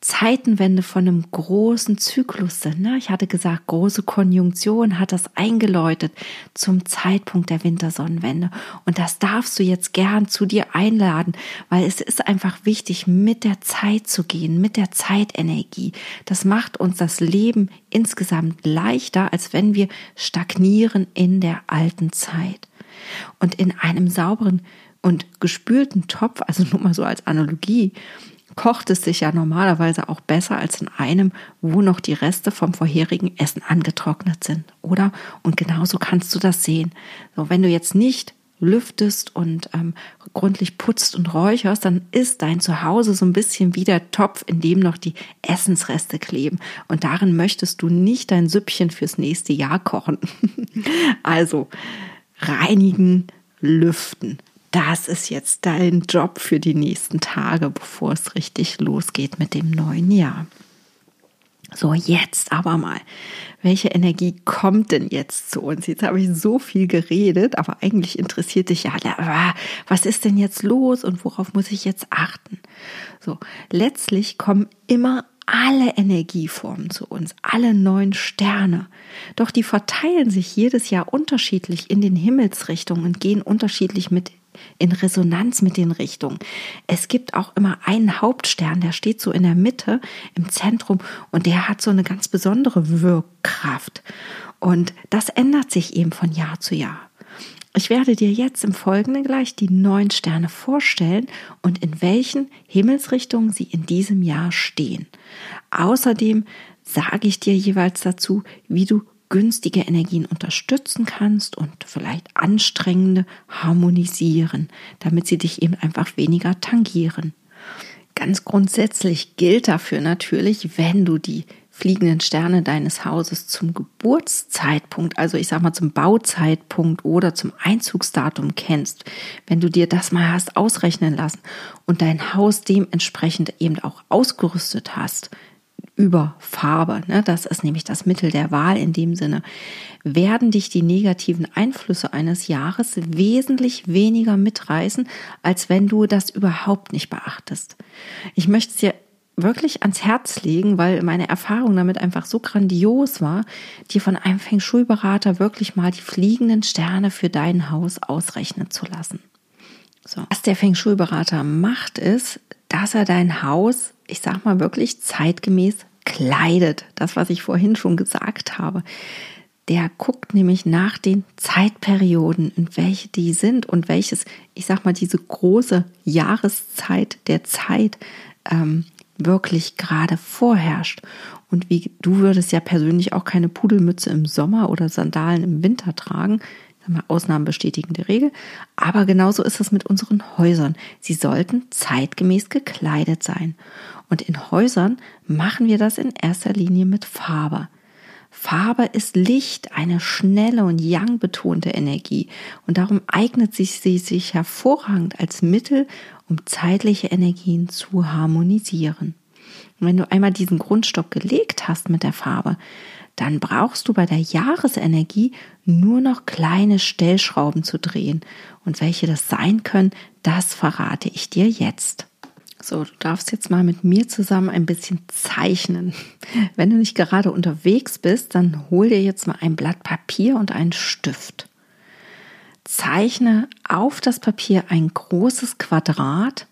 Zeitenwende von einem großen Zyklus sind. Ne? Ich hatte gesagt, große Konjunktion hat das eingeläutet zum Zeitpunkt der Wintersonnenwende. Und das darfst du jetzt gern zu dir einladen, weil es ist einfach wichtig, mit der Zeit zu gehen, mit der Zeitenergie. Das macht uns das Leben insgesamt leichter, als wenn wir stagnieren in der alten Zeit. Und in einem sauberen und gespülten Topf, also nur mal so als Analogie, kocht es sich ja normalerweise auch besser als in einem, wo noch die Reste vom vorherigen Essen angetrocknet sind, oder? Und genauso kannst du das sehen. So, wenn du jetzt nicht lüftest und ähm, gründlich putzt und räucherst, dann ist dein Zuhause so ein bisschen wie der Topf, in dem noch die Essensreste kleben. Und darin möchtest du nicht dein Süppchen fürs nächste Jahr kochen. also reinigen, lüften, das ist jetzt dein Job für die nächsten Tage, bevor es richtig losgeht mit dem neuen Jahr. So, jetzt aber mal. Welche Energie kommt denn jetzt zu uns? Jetzt habe ich so viel geredet, aber eigentlich interessiert dich ja, was ist denn jetzt los und worauf muss ich jetzt achten? So, letztlich kommen immer alle Energieformen zu uns, alle neun Sterne. Doch die verteilen sich jedes Jahr unterschiedlich in den Himmelsrichtungen und gehen unterschiedlich mit in Resonanz mit den Richtungen. Es gibt auch immer einen Hauptstern, der steht so in der Mitte, im Zentrum und der hat so eine ganz besondere Wirkkraft. Und das ändert sich eben von Jahr zu Jahr. Ich werde dir jetzt im Folgenden gleich die neun Sterne vorstellen und in welchen Himmelsrichtungen sie in diesem Jahr stehen. Außerdem sage ich dir jeweils dazu, wie du günstige Energien unterstützen kannst und vielleicht anstrengende harmonisieren, damit sie dich eben einfach weniger tangieren. Ganz grundsätzlich gilt dafür natürlich, wenn du die fliegenden Sterne deines Hauses zum Geburtszeitpunkt, also ich sag mal zum Bauzeitpunkt oder zum Einzugsdatum kennst, wenn du dir das mal hast ausrechnen lassen und dein Haus dementsprechend eben auch ausgerüstet hast, über Farbe, ne, das ist nämlich das Mittel der Wahl in dem Sinne, werden dich die negativen Einflüsse eines Jahres wesentlich weniger mitreißen, als wenn du das überhaupt nicht beachtest. Ich möchte es dir wirklich ans Herz legen, weil meine Erfahrung damit einfach so grandios war, dir von einem Feng Shui-Berater wirklich mal die fliegenden Sterne für dein Haus ausrechnen zu lassen. So. Was der Feng Shui-Berater macht, ist, dass er dein Haus ich sag mal wirklich zeitgemäß kleidet. Das, was ich vorhin schon gesagt habe. Der guckt nämlich nach den Zeitperioden, in welche die sind und welches, ich sag mal, diese große Jahreszeit der Zeit ähm, wirklich gerade vorherrscht. Und wie du würdest ja persönlich auch keine Pudelmütze im Sommer oder Sandalen im Winter tragen. Ausnahmen bestätigen Regel. Aber genauso ist es mit unseren Häusern. Sie sollten zeitgemäß gekleidet sein. Und in Häusern machen wir das in erster Linie mit Farbe. Farbe ist Licht, eine schnelle und yang betonte Energie und darum eignet sich sie sich hervorragend als Mittel, um zeitliche Energien zu harmonisieren. Und wenn du einmal diesen Grundstock gelegt hast mit der Farbe, dann brauchst du bei der Jahresenergie nur noch kleine Stellschrauben zu drehen. Und welche das sein können, das verrate ich dir jetzt. So, du darfst jetzt mal mit mir zusammen ein bisschen zeichnen. Wenn du nicht gerade unterwegs bist, dann hol dir jetzt mal ein Blatt Papier und einen Stift. Zeichne auf das Papier ein großes Quadrat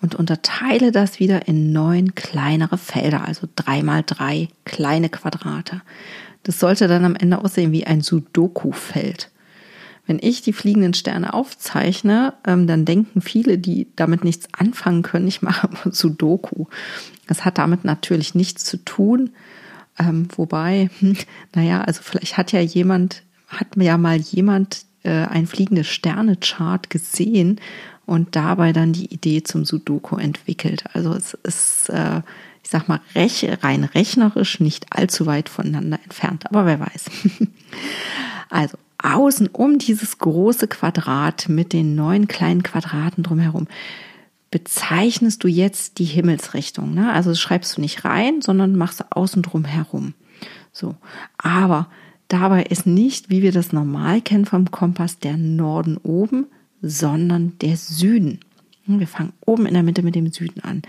und unterteile das wieder in neun kleinere Felder, also drei mal drei kleine Quadrate. Das sollte dann am Ende aussehen wie ein Sudoku-Feld. Wenn ich die fliegenden Sterne aufzeichne, ähm, dann denken viele, die damit nichts anfangen können, ich mache Sudoku. Das hat damit natürlich nichts zu tun. Ähm, wobei, hm, naja, also vielleicht hat ja jemand, hat mir ja mal jemand äh, ein fliegendes Sterne-Chart gesehen und dabei dann die Idee zum Sudoku entwickelt. Also es ist, äh, ich sag mal, rein rechnerisch nicht allzu weit voneinander entfernt, aber wer weiß. also außen um dieses große Quadrat mit den neun kleinen Quadraten drumherum bezeichnest du jetzt die Himmelsrichtung. Ne? Also schreibst du nicht rein, sondern machst außen drum herum. So, aber dabei ist nicht, wie wir das normal kennen vom Kompass, der Norden oben, sondern der Süden. Wir fangen oben in der Mitte mit dem Süden an.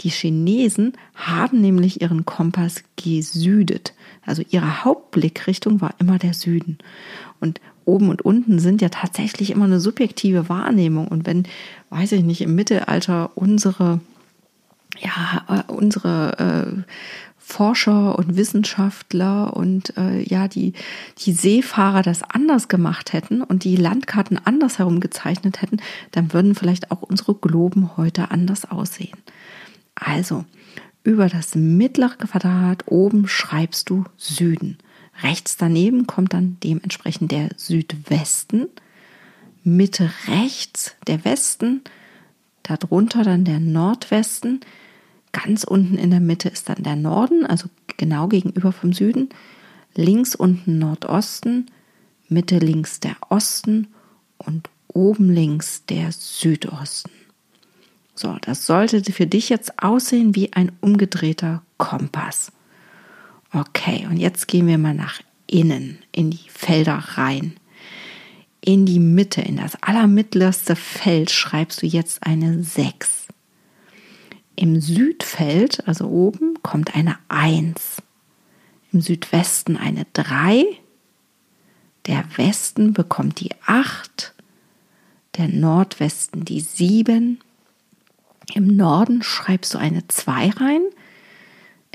Die Chinesen haben nämlich ihren Kompass gesüdet. Also ihre Hauptblickrichtung war immer der Süden. Und oben und unten sind ja tatsächlich immer eine subjektive Wahrnehmung. Und wenn, weiß ich nicht, im Mittelalter unsere, ja, äh, unsere äh, Forscher und Wissenschaftler und äh, ja, die, die Seefahrer das anders gemacht hätten und die Landkarten anders herum gezeichnet hätten, dann würden vielleicht auch unsere Globen heute anders aussehen. Also, über das mittlere Quadrat oben schreibst du Süden. Rechts daneben kommt dann dementsprechend der Südwesten. Mitte rechts der Westen. Darunter dann der Nordwesten. Ganz unten in der Mitte ist dann der Norden, also genau gegenüber vom Süden. Links unten Nordosten. Mitte links der Osten. Und oben links der Südosten. So, das sollte für dich jetzt aussehen wie ein umgedrehter Kompass. Okay, und jetzt gehen wir mal nach innen, in die Felder rein. In die Mitte, in das allermittlerste Feld schreibst du jetzt eine 6. Im Südfeld, also oben, kommt eine 1. Im Südwesten eine 3. Der Westen bekommt die 8. Der Nordwesten die 7 im Norden schreibst du eine 2 rein,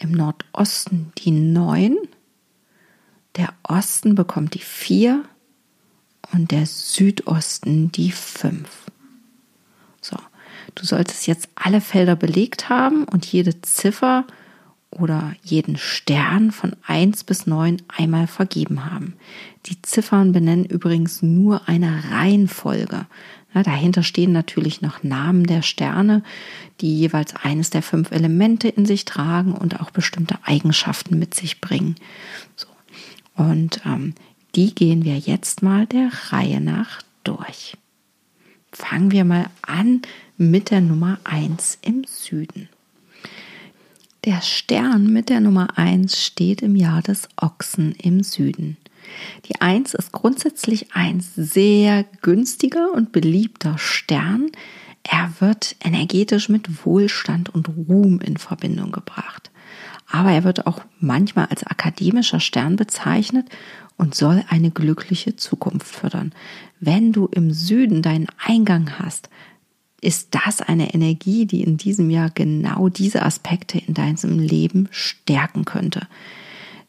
im Nordosten die 9, der Osten bekommt die 4 und der Südosten die 5. So, du solltest jetzt alle Felder belegt haben und jede Ziffer oder jeden Stern von 1 bis 9 einmal vergeben haben. Die Ziffern benennen übrigens nur eine Reihenfolge. Ja, dahinter stehen natürlich noch Namen der Sterne, die jeweils eines der fünf Elemente in sich tragen und auch bestimmte Eigenschaften mit sich bringen. So. Und ähm, die gehen wir jetzt mal der Reihe nach durch. Fangen wir mal an mit der Nummer 1 im Süden. Der Stern mit der Nummer 1 steht im Jahr des Ochsen im Süden. Die Eins ist grundsätzlich ein sehr günstiger und beliebter Stern. Er wird energetisch mit Wohlstand und Ruhm in Verbindung gebracht. Aber er wird auch manchmal als akademischer Stern bezeichnet und soll eine glückliche Zukunft fördern. Wenn du im Süden deinen Eingang hast, ist das eine Energie, die in diesem Jahr genau diese Aspekte in deinem Leben stärken könnte.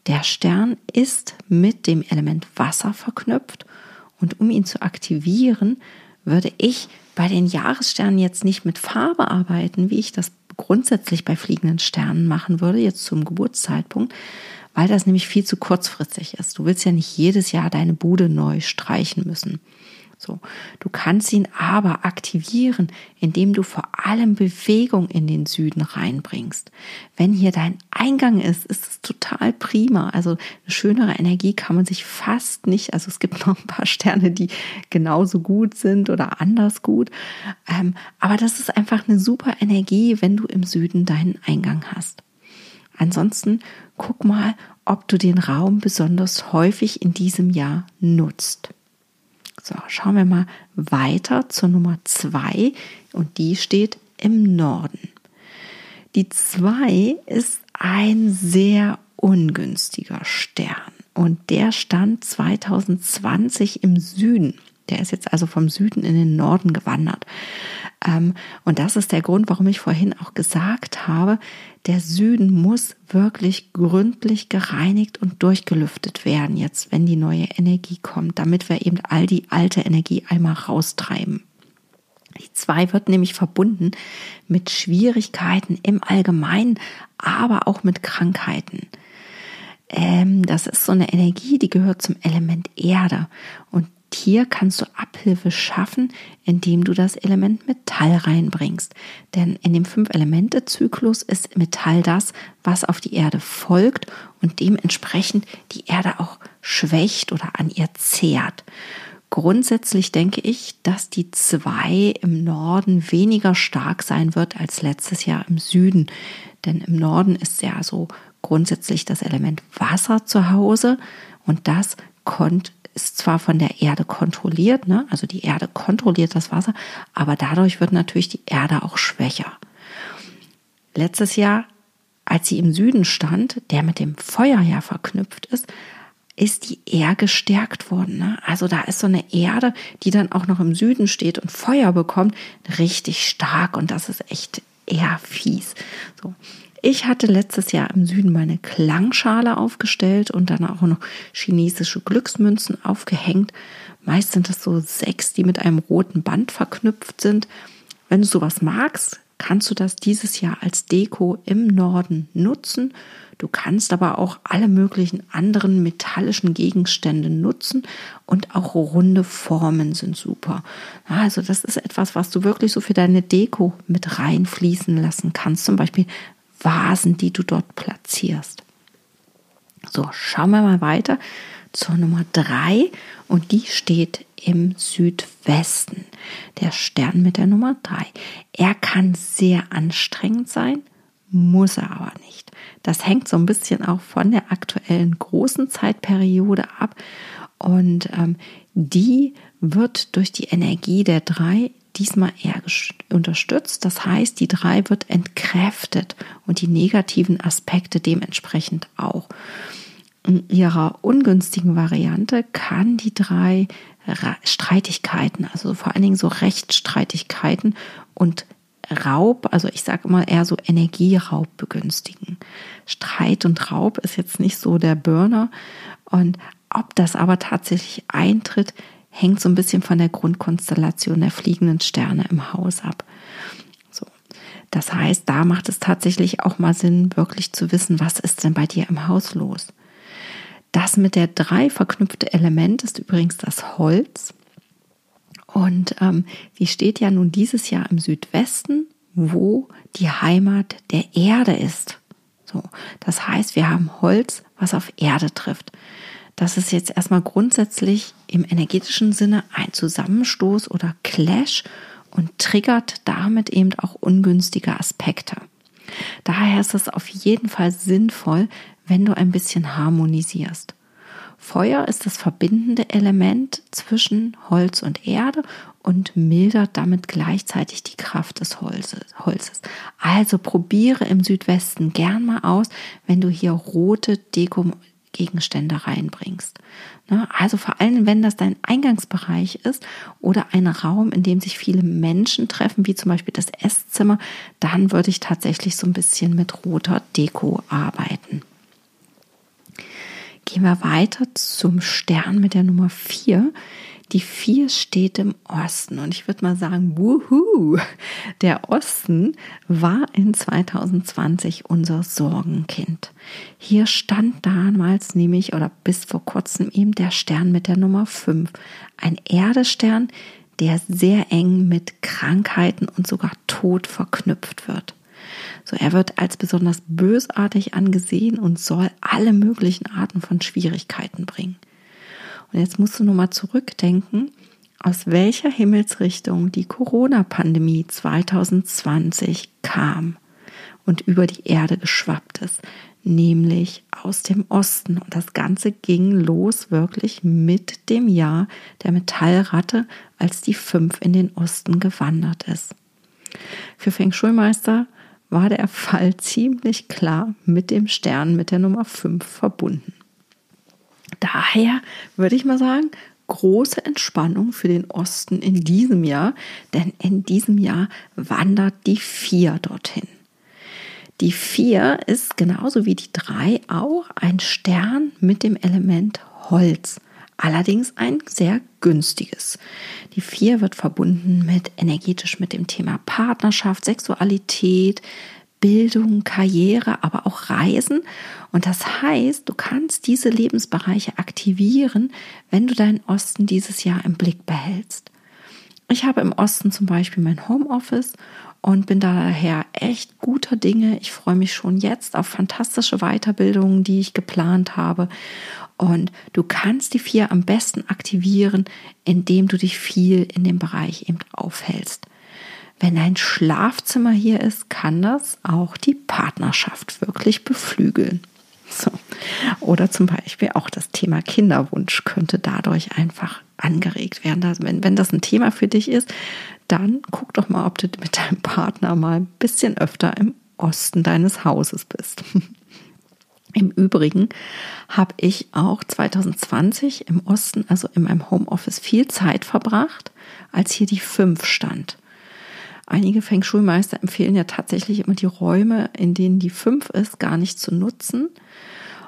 Der Stern ist mit dem Element Wasser verknüpft und um ihn zu aktivieren, würde ich bei den Jahressternen jetzt nicht mit Farbe arbeiten, wie ich das grundsätzlich bei fliegenden Sternen machen würde, jetzt zum Geburtszeitpunkt, weil das nämlich viel zu kurzfristig ist. Du willst ja nicht jedes Jahr deine Bude neu streichen müssen. So, du kannst ihn aber aktivieren, indem du vor allem Bewegung in den Süden reinbringst. Wenn hier dein Eingang ist, ist es total prima. Also eine schönere Energie kann man sich fast nicht. Also es gibt noch ein paar Sterne, die genauso gut sind oder anders gut. Ähm, aber das ist einfach eine super Energie, wenn du im Süden deinen Eingang hast. Ansonsten guck mal, ob du den Raum besonders häufig in diesem Jahr nutzt. So, schauen wir mal weiter zur Nummer zwei und die steht im Norden. Die zwei ist ein sehr ungünstiger Stern und der stand 2020 im Süden. Der ist jetzt also vom Süden in den Norden gewandert. Ähm, und das ist der Grund, warum ich vorhin auch gesagt habe, der Süden muss wirklich gründlich gereinigt und durchgelüftet werden, jetzt wenn die neue Energie kommt, damit wir eben all die alte Energie einmal raustreiben. Die zwei wird nämlich verbunden mit Schwierigkeiten im Allgemeinen, aber auch mit Krankheiten. Ähm, das ist so eine Energie, die gehört zum Element Erde. Und hier kannst du Abhilfe schaffen, indem du das Element Metall reinbringst. Denn in dem Fünf-Elemente-Zyklus ist Metall das, was auf die Erde folgt und dementsprechend die Erde auch schwächt oder an ihr zehrt. Grundsätzlich denke ich, dass die zwei im Norden weniger stark sein wird als letztes Jahr im Süden. Denn im Norden ist ja so grundsätzlich das Element Wasser zu Hause und das konnte ist zwar von der Erde kontrolliert, ne? also die Erde kontrolliert das Wasser, aber dadurch wird natürlich die Erde auch schwächer. Letztes Jahr, als sie im Süden stand, der mit dem Feuer ja verknüpft ist, ist die Erde gestärkt worden. Ne? Also da ist so eine Erde, die dann auch noch im Süden steht und Feuer bekommt, richtig stark und das ist echt eher fies. So. Ich hatte letztes Jahr im Süden meine Klangschale aufgestellt und dann auch noch chinesische Glücksmünzen aufgehängt. Meist sind das so sechs, die mit einem roten Band verknüpft sind. Wenn du sowas magst, kannst du das dieses Jahr als Deko im Norden nutzen. Du kannst aber auch alle möglichen anderen metallischen Gegenstände nutzen und auch runde Formen sind super. Also das ist etwas, was du wirklich so für deine Deko mit reinfließen lassen kannst. Zum Beispiel Vasen, die du dort platzierst. So, schauen wir mal weiter zur Nummer drei und die steht im Südwesten. Der Stern mit der Nummer drei. Er kann sehr anstrengend sein, muss er aber nicht. Das hängt so ein bisschen auch von der aktuellen großen Zeitperiode ab und ähm, die wird durch die Energie der drei diesmal eher unterstützt. Das heißt, die drei wird entkräftet und die negativen Aspekte dementsprechend auch. In ihrer ungünstigen Variante kann die drei Streitigkeiten, also vor allen Dingen so Rechtsstreitigkeiten und Raub, also ich sage immer eher so Energieraub begünstigen. Streit und Raub ist jetzt nicht so der Burner und ob das aber tatsächlich eintritt, hängt so ein bisschen von der Grundkonstellation der fliegenden Sterne im Haus ab. So. Das heißt, da macht es tatsächlich auch mal Sinn, wirklich zu wissen, was ist denn bei dir im Haus los. Das mit der drei verknüpfte Element ist übrigens das Holz. Und ähm, die steht ja nun dieses Jahr im Südwesten, wo die Heimat der Erde ist. So, das heißt, wir haben Holz, was auf Erde trifft. Das ist jetzt erstmal grundsätzlich im energetischen Sinne ein Zusammenstoß oder Clash und triggert damit eben auch ungünstige Aspekte. Daher ist es auf jeden Fall sinnvoll, wenn du ein bisschen harmonisierst. Feuer ist das verbindende Element zwischen Holz und Erde und mildert damit gleichzeitig die Kraft des Holzes. Also probiere im Südwesten gern mal aus, wenn du hier rote Deko Gegenstände reinbringst. Ne? Also vor allem, wenn das dein Eingangsbereich ist oder ein Raum, in dem sich viele Menschen treffen, wie zum Beispiel das Esszimmer, dann würde ich tatsächlich so ein bisschen mit roter Deko arbeiten. Gehen wir weiter zum Stern mit der Nummer 4. Die vier steht im Osten und ich würde mal sagen, wuhu, der Osten war in 2020 unser Sorgenkind. Hier stand damals nämlich oder bis vor kurzem eben der Stern mit der Nummer 5, ein Erdestern, der sehr eng mit Krankheiten und sogar Tod verknüpft wird. So, er wird als besonders bösartig angesehen und soll alle möglichen Arten von Schwierigkeiten bringen. Und jetzt musst du nur mal zurückdenken, aus welcher Himmelsrichtung die Corona-Pandemie 2020 kam und über die Erde geschwappt ist, nämlich aus dem Osten. Und das Ganze ging los wirklich mit dem Jahr der Metallratte, als die fünf in den Osten gewandert ist. Für Feng Shui-Meister war der Fall ziemlich klar mit dem Stern mit der Nummer 5 verbunden. Daher würde ich mal sagen, große Entspannung für den Osten in diesem Jahr, denn in diesem Jahr wandert die 4 dorthin. Die 4 ist genauso wie die 3 auch ein Stern mit dem Element Holz. Allerdings ein sehr günstiges. Die 4 wird verbunden mit energetisch mit dem Thema Partnerschaft, Sexualität, Bildung, Karriere, aber auch Reisen. Und das heißt, du kannst diese Lebensbereiche aktivieren, wenn du deinen Osten dieses Jahr im Blick behältst. Ich habe im Osten zum Beispiel mein Homeoffice und bin daher echt guter Dinge. Ich freue mich schon jetzt auf fantastische Weiterbildungen, die ich geplant habe. Und du kannst die vier am besten aktivieren, indem du dich viel in dem Bereich eben aufhältst. Wenn ein Schlafzimmer hier ist, kann das auch die Partnerschaft wirklich beflügeln. So. Oder zum Beispiel auch das Thema Kinderwunsch könnte dadurch einfach angeregt werden. Also wenn, wenn das ein Thema für dich ist, dann guck doch mal, ob du mit deinem Partner mal ein bisschen öfter im Osten deines Hauses bist. Im Übrigen habe ich auch 2020 im Osten, also in meinem Homeoffice, viel Zeit verbracht, als hier die 5 stand. Einige Feng Shui-Meister empfehlen ja tatsächlich immer die Räume, in denen die 5 ist, gar nicht zu nutzen.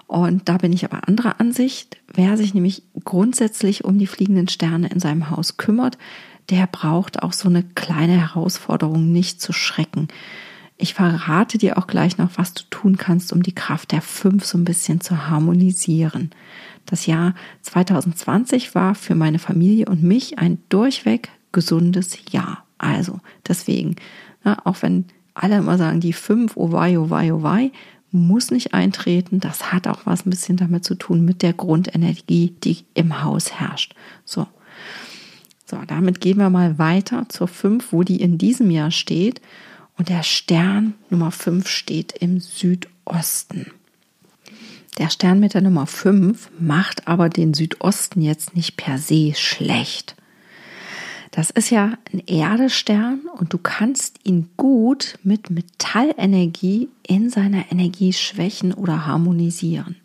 Und da bin ich aber anderer Ansicht. Wer sich nämlich grundsätzlich um die fliegenden Sterne in seinem Haus kümmert, der braucht auch so eine kleine Herausforderung nicht zu schrecken. Ich verrate dir auch gleich noch, was du tun kannst, um die Kraft der 5 so ein bisschen zu harmonisieren. Das Jahr 2020 war für meine Familie und mich ein durchweg gesundes Jahr. Also deswegen, ja, auch wenn alle immer sagen, die fünf, oh wei, oh wei, oh wei, muss nicht eintreten. Das hat auch was ein bisschen damit zu tun mit der Grundenergie, die im Haus herrscht. So. So, damit gehen wir mal weiter zur fünf, wo die in diesem Jahr steht. Und der Stern Nummer fünf steht im Südosten. Der Stern mit der Nummer fünf macht aber den Südosten jetzt nicht per se schlecht. Das ist ja ein Erdestern und du kannst ihn gut mit Metallenergie in seiner Energie schwächen oder harmonisieren.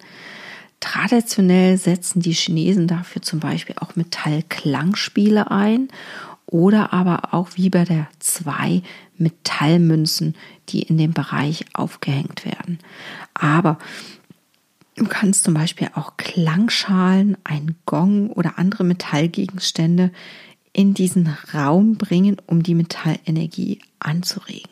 Traditionell setzen die Chinesen dafür zum Beispiel auch Metallklangspiele ein oder aber auch wie bei der zwei Metallmünzen, die in dem Bereich aufgehängt werden. Aber Du kannst zum Beispiel auch Klangschalen, ein Gong oder andere Metallgegenstände in diesen Raum bringen, um die Metallenergie anzuregen.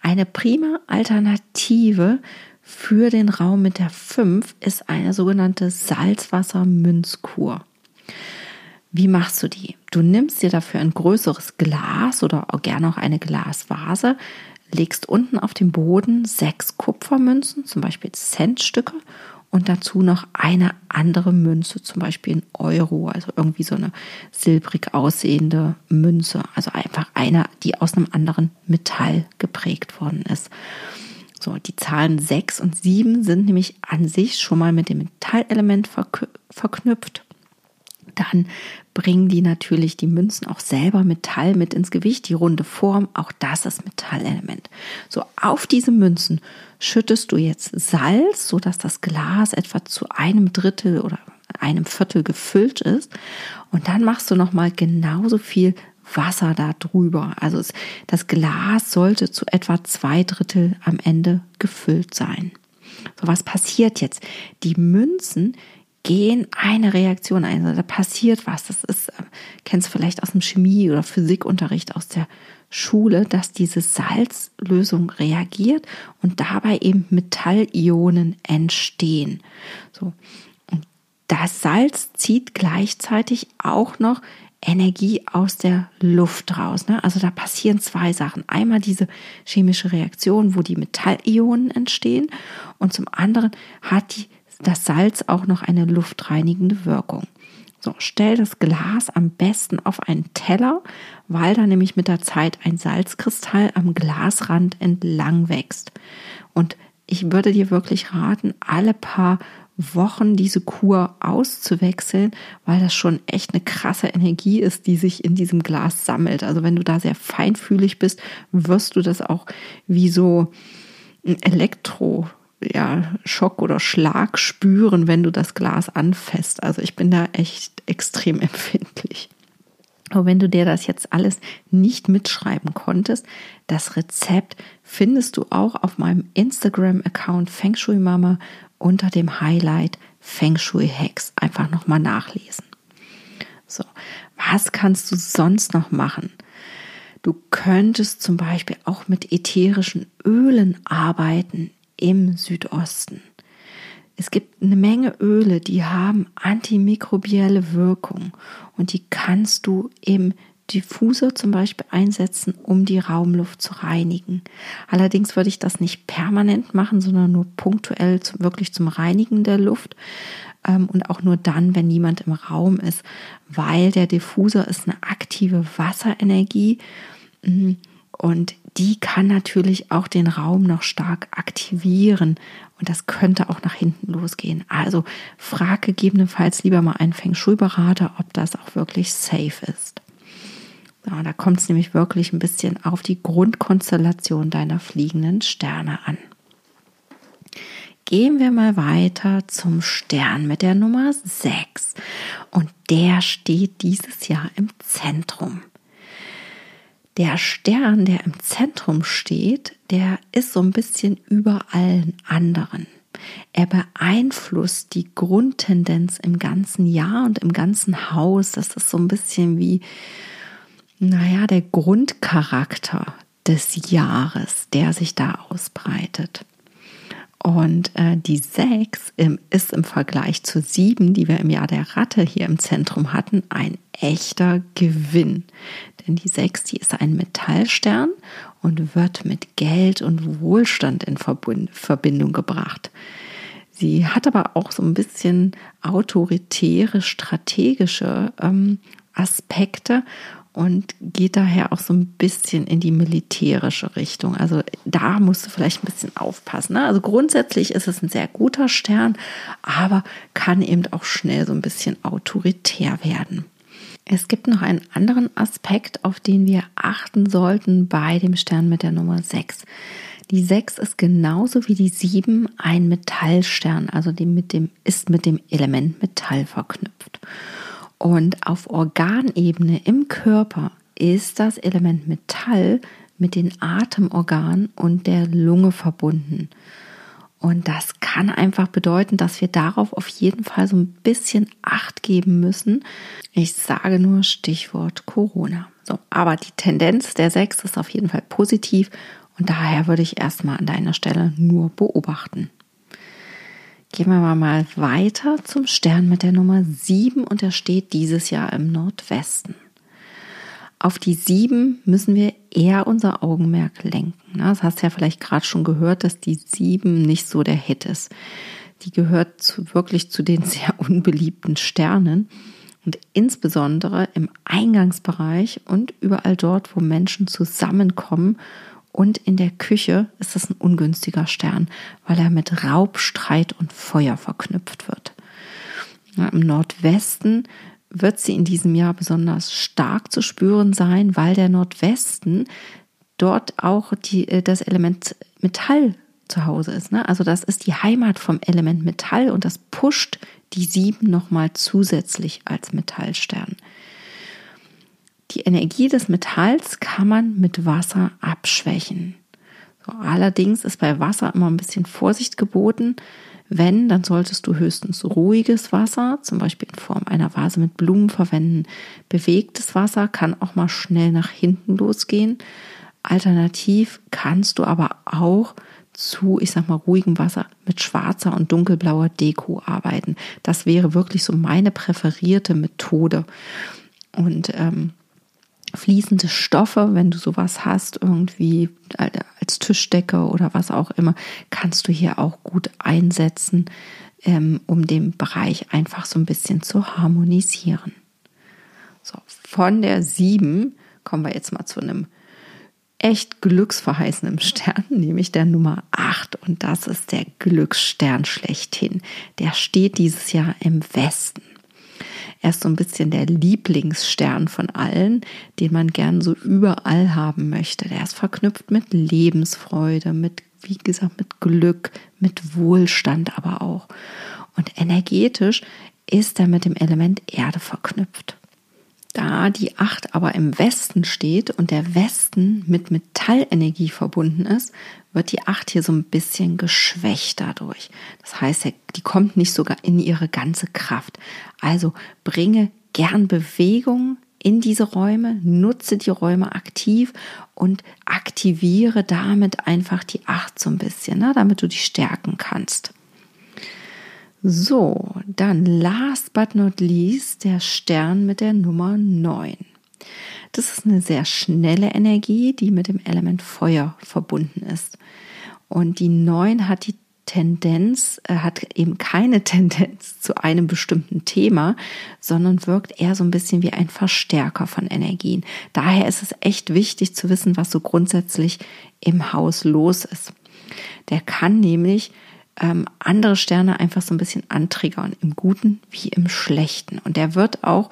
Eine prima Alternative für den Raum mit der 5 ist eine sogenannte Salzwassermünzkur. Wie machst du die? Du nimmst dir dafür ein größeres Glas oder auch gerne auch eine Glasvase, legst unten auf dem Boden sechs Kupfermünzen, zum Beispiel Centstücke und dazu noch eine andere Münze, zum Beispiel ein Euro, also irgendwie so eine silbrig aussehende Münze, also einfach eine, die aus einem anderen Metall geprägt worden ist. So, die Zahlen 6 und 7 sind nämlich an sich schon mal mit dem Metallelement verknüpft. Dann bringen die natürlich die Münzen auch selber Metall mit ins Gewicht, die runde Form, auch das ist Metallelement. So, auf diese Münzen schüttest du jetzt Salz, sodass das Glas etwa zu einem Drittel oder einem Viertel gefüllt ist. Und dann machst du nochmal genauso viel Wasser da drüber. Also das Glas sollte zu etwa zwei Drittel am Ende gefüllt sein. So was passiert jetzt? Die Münzen gehen eine Reaktion ein. Also da passiert was. Das ist, äh, kennst du vielleicht aus dem Chemie- oder Physikunterricht aus der Schule, dass diese Salzlösung reagiert und dabei eben Metallionen entstehen. So. Und das Salz zieht gleichzeitig auch noch Energie aus der Luft raus. Ne? Also da passieren zwei Sachen. Einmal diese chemische Reaktion, wo die Metallionen entstehen und zum anderen hat die, das Salz auch noch eine luftreinigende Wirkung. So, stell das Glas am besten auf einen Teller, weil da nämlich mit der Zeit ein Salzkristall am Glasrand entlang wächst. Und ich würde dir wirklich raten, alle paar Wochen diese Kur auszuwechseln, weil das schon echt eine krasse Energie ist, die sich in diesem Glas sammelt. Also wenn du da sehr feinfühlig bist, wirst du das auch wie so ein Elektro ja, Schock oder Schlag spüren, wenn du das Glas anfasst. Also ich bin da echt extrem empfindlich. Aber wenn du dir das jetzt alles nicht mitschreiben konntest, das Rezept findest du auch auf meinem Instagram-Account Feng Shui Mama unter dem Highlight Feng Shui Hacks. Einfach nochmal nachlesen. So, was kannst du sonst noch machen? Du könntest zum Beispiel auch mit ätherischen Ölen arbeiten im Südosten. Es gibt eine Menge Öle, die haben antimikrobielle Wirkung und die kannst du im Diffuser zum Beispiel einsetzen, um die Raumluft zu reinigen. Allerdings würde ich das nicht permanent machen, sondern nur punktuell zum, wirklich zum Reinigen der Luft ähm, und auch nur dann, wenn niemand im Raum ist, weil der Diffuser ist eine aktive Wasserenergie mm, und die kann natürlich auch den Raum noch stark aktivieren und das könnte auch nach hinten losgehen. Also frag gegebenenfalls lieber mal einen Feng Shui-Berater, ob das auch wirklich safe ist. Ja, da kommt es nämlich wirklich ein bisschen auf die Grundkonstellation deiner fliegenden Sterne an. Gehen wir mal weiter zum Stern mit der Nummer 6. Und der steht dieses Jahr im Zentrum. Der Stern, der im Zentrum steht, der ist so ein bisschen über allen anderen. Er beeinflusst die Grundtendenz im ganzen Jahr und im ganzen Haus. Das ist so ein bisschen wie, naja, der Grundcharakter des Jahres, der sich da ausbreitet. Und äh, die 6 im, ist im Vergleich zur 7, die wir im Jahr der Ratte hier im Zentrum hatten, ein echter Gewinn. Denn die 6, die ist ein Metallstern und wird mit Geld und Wohlstand in Verbindung gebracht. Sie hat aber auch so ein bisschen autoritäre, strategische ähm, Aspekte und geht daher auch so ein bisschen in die militärische Richtung. Also da musst du vielleicht ein bisschen aufpassen. Ne? Also grundsätzlich ist es ein sehr guter Stern, aber kann eben auch schnell so ein bisschen autoritär werden. Es gibt noch einen anderen Aspekt, auf den wir achten sollten bei dem Stern mit der Nummer 6. Die 6 ist genauso wie die 7 ein Metallstern, also die mit dem, ist mit dem Element Metall verknüpft. Und auf Organebene im Körper ist das Element Metall mit den Atemorganen und der Lunge verbunden. Und das kann einfach bedeuten, dass wir darauf auf jeden Fall so ein bisschen Acht geben müssen. Ich sage nur Stichwort Corona. So, aber die Tendenz der Sechs ist auf jeden Fall positiv und daher würde ich erstmal an deiner Stelle nur beobachten. Gehen wir mal weiter zum Stern mit der Nummer 7 und der steht dieses Jahr im Nordwesten. Auf die 7 müssen wir eher unser Augenmerk lenken. Das hast du ja vielleicht gerade schon gehört, dass die 7 nicht so der Hit ist. Die gehört zu, wirklich zu den sehr unbeliebten Sternen und insbesondere im Eingangsbereich und überall dort, wo Menschen zusammenkommen und in der Küche ist es ein ungünstiger Stern, weil er mit Raub, Streit und Feuer verknüpft wird. Im Nordwesten wird sie in diesem Jahr besonders stark zu spüren sein, weil der Nordwesten dort auch die, äh, das Element Metall zu Hause ist. Ne? Also das ist die Heimat vom Element Metall und das pusht die sieben nochmal zusätzlich als Metallstern. Die Energie des Metalls kann man mit Wasser abschwächen. So, allerdings ist bei Wasser immer ein bisschen Vorsicht geboten. Wenn, dann solltest du höchstens ruhiges Wasser, zum Beispiel in Form einer Vase mit Blumen verwenden. Bewegtes Wasser kann auch mal schnell nach hinten losgehen. Alternativ kannst du aber auch zu, ich sag mal, ruhigem Wasser mit schwarzer und dunkelblauer Deko arbeiten. Das wäre wirklich so meine präferierte Methode. Und ähm, fließende Stoffe, wenn du sowas hast, irgendwie als Tischdecke oder was auch immer, kannst du hier auch gut einsetzen, ähm, um den Bereich einfach so ein bisschen zu harmonisieren. So, von der 7 kommen wir jetzt mal zu einem echt glücksverheißenden Stern, nämlich der Nummer 8. Und das ist der Glücksstern schlechthin. Der steht dieses Jahr im Westen. Er ist so ein bisschen der Lieblingsstern von allen, den man gern so überall haben möchte. Der ist verknüpft mit Lebensfreude, mit, wie gesagt, mit Glück, mit Wohlstand aber auch. Und energetisch ist er mit dem Element Erde verknüpft. Da die Acht aber im Westen steht und der Westen mit Metallenergie verbunden ist, wird die Acht hier so ein bisschen geschwächt dadurch. Das heißt, die kommt nicht sogar in ihre ganze Kraft. Also bringe gern Bewegung in diese Räume, nutze die Räume aktiv und aktiviere damit einfach die Acht so ein bisschen, ne, damit du die stärken kannst. So, dann last but not least der Stern mit der Nummer 9. Das ist eine sehr schnelle Energie, die mit dem Element Feuer verbunden ist. Und die 9 hat die Tendenz, äh, hat eben keine Tendenz zu einem bestimmten Thema, sondern wirkt eher so ein bisschen wie ein Verstärker von Energien. Daher ist es echt wichtig zu wissen, was so grundsätzlich im Haus los ist. Der kann nämlich ähm, andere Sterne einfach so ein bisschen antriggern, im Guten wie im Schlechten. Und der wird auch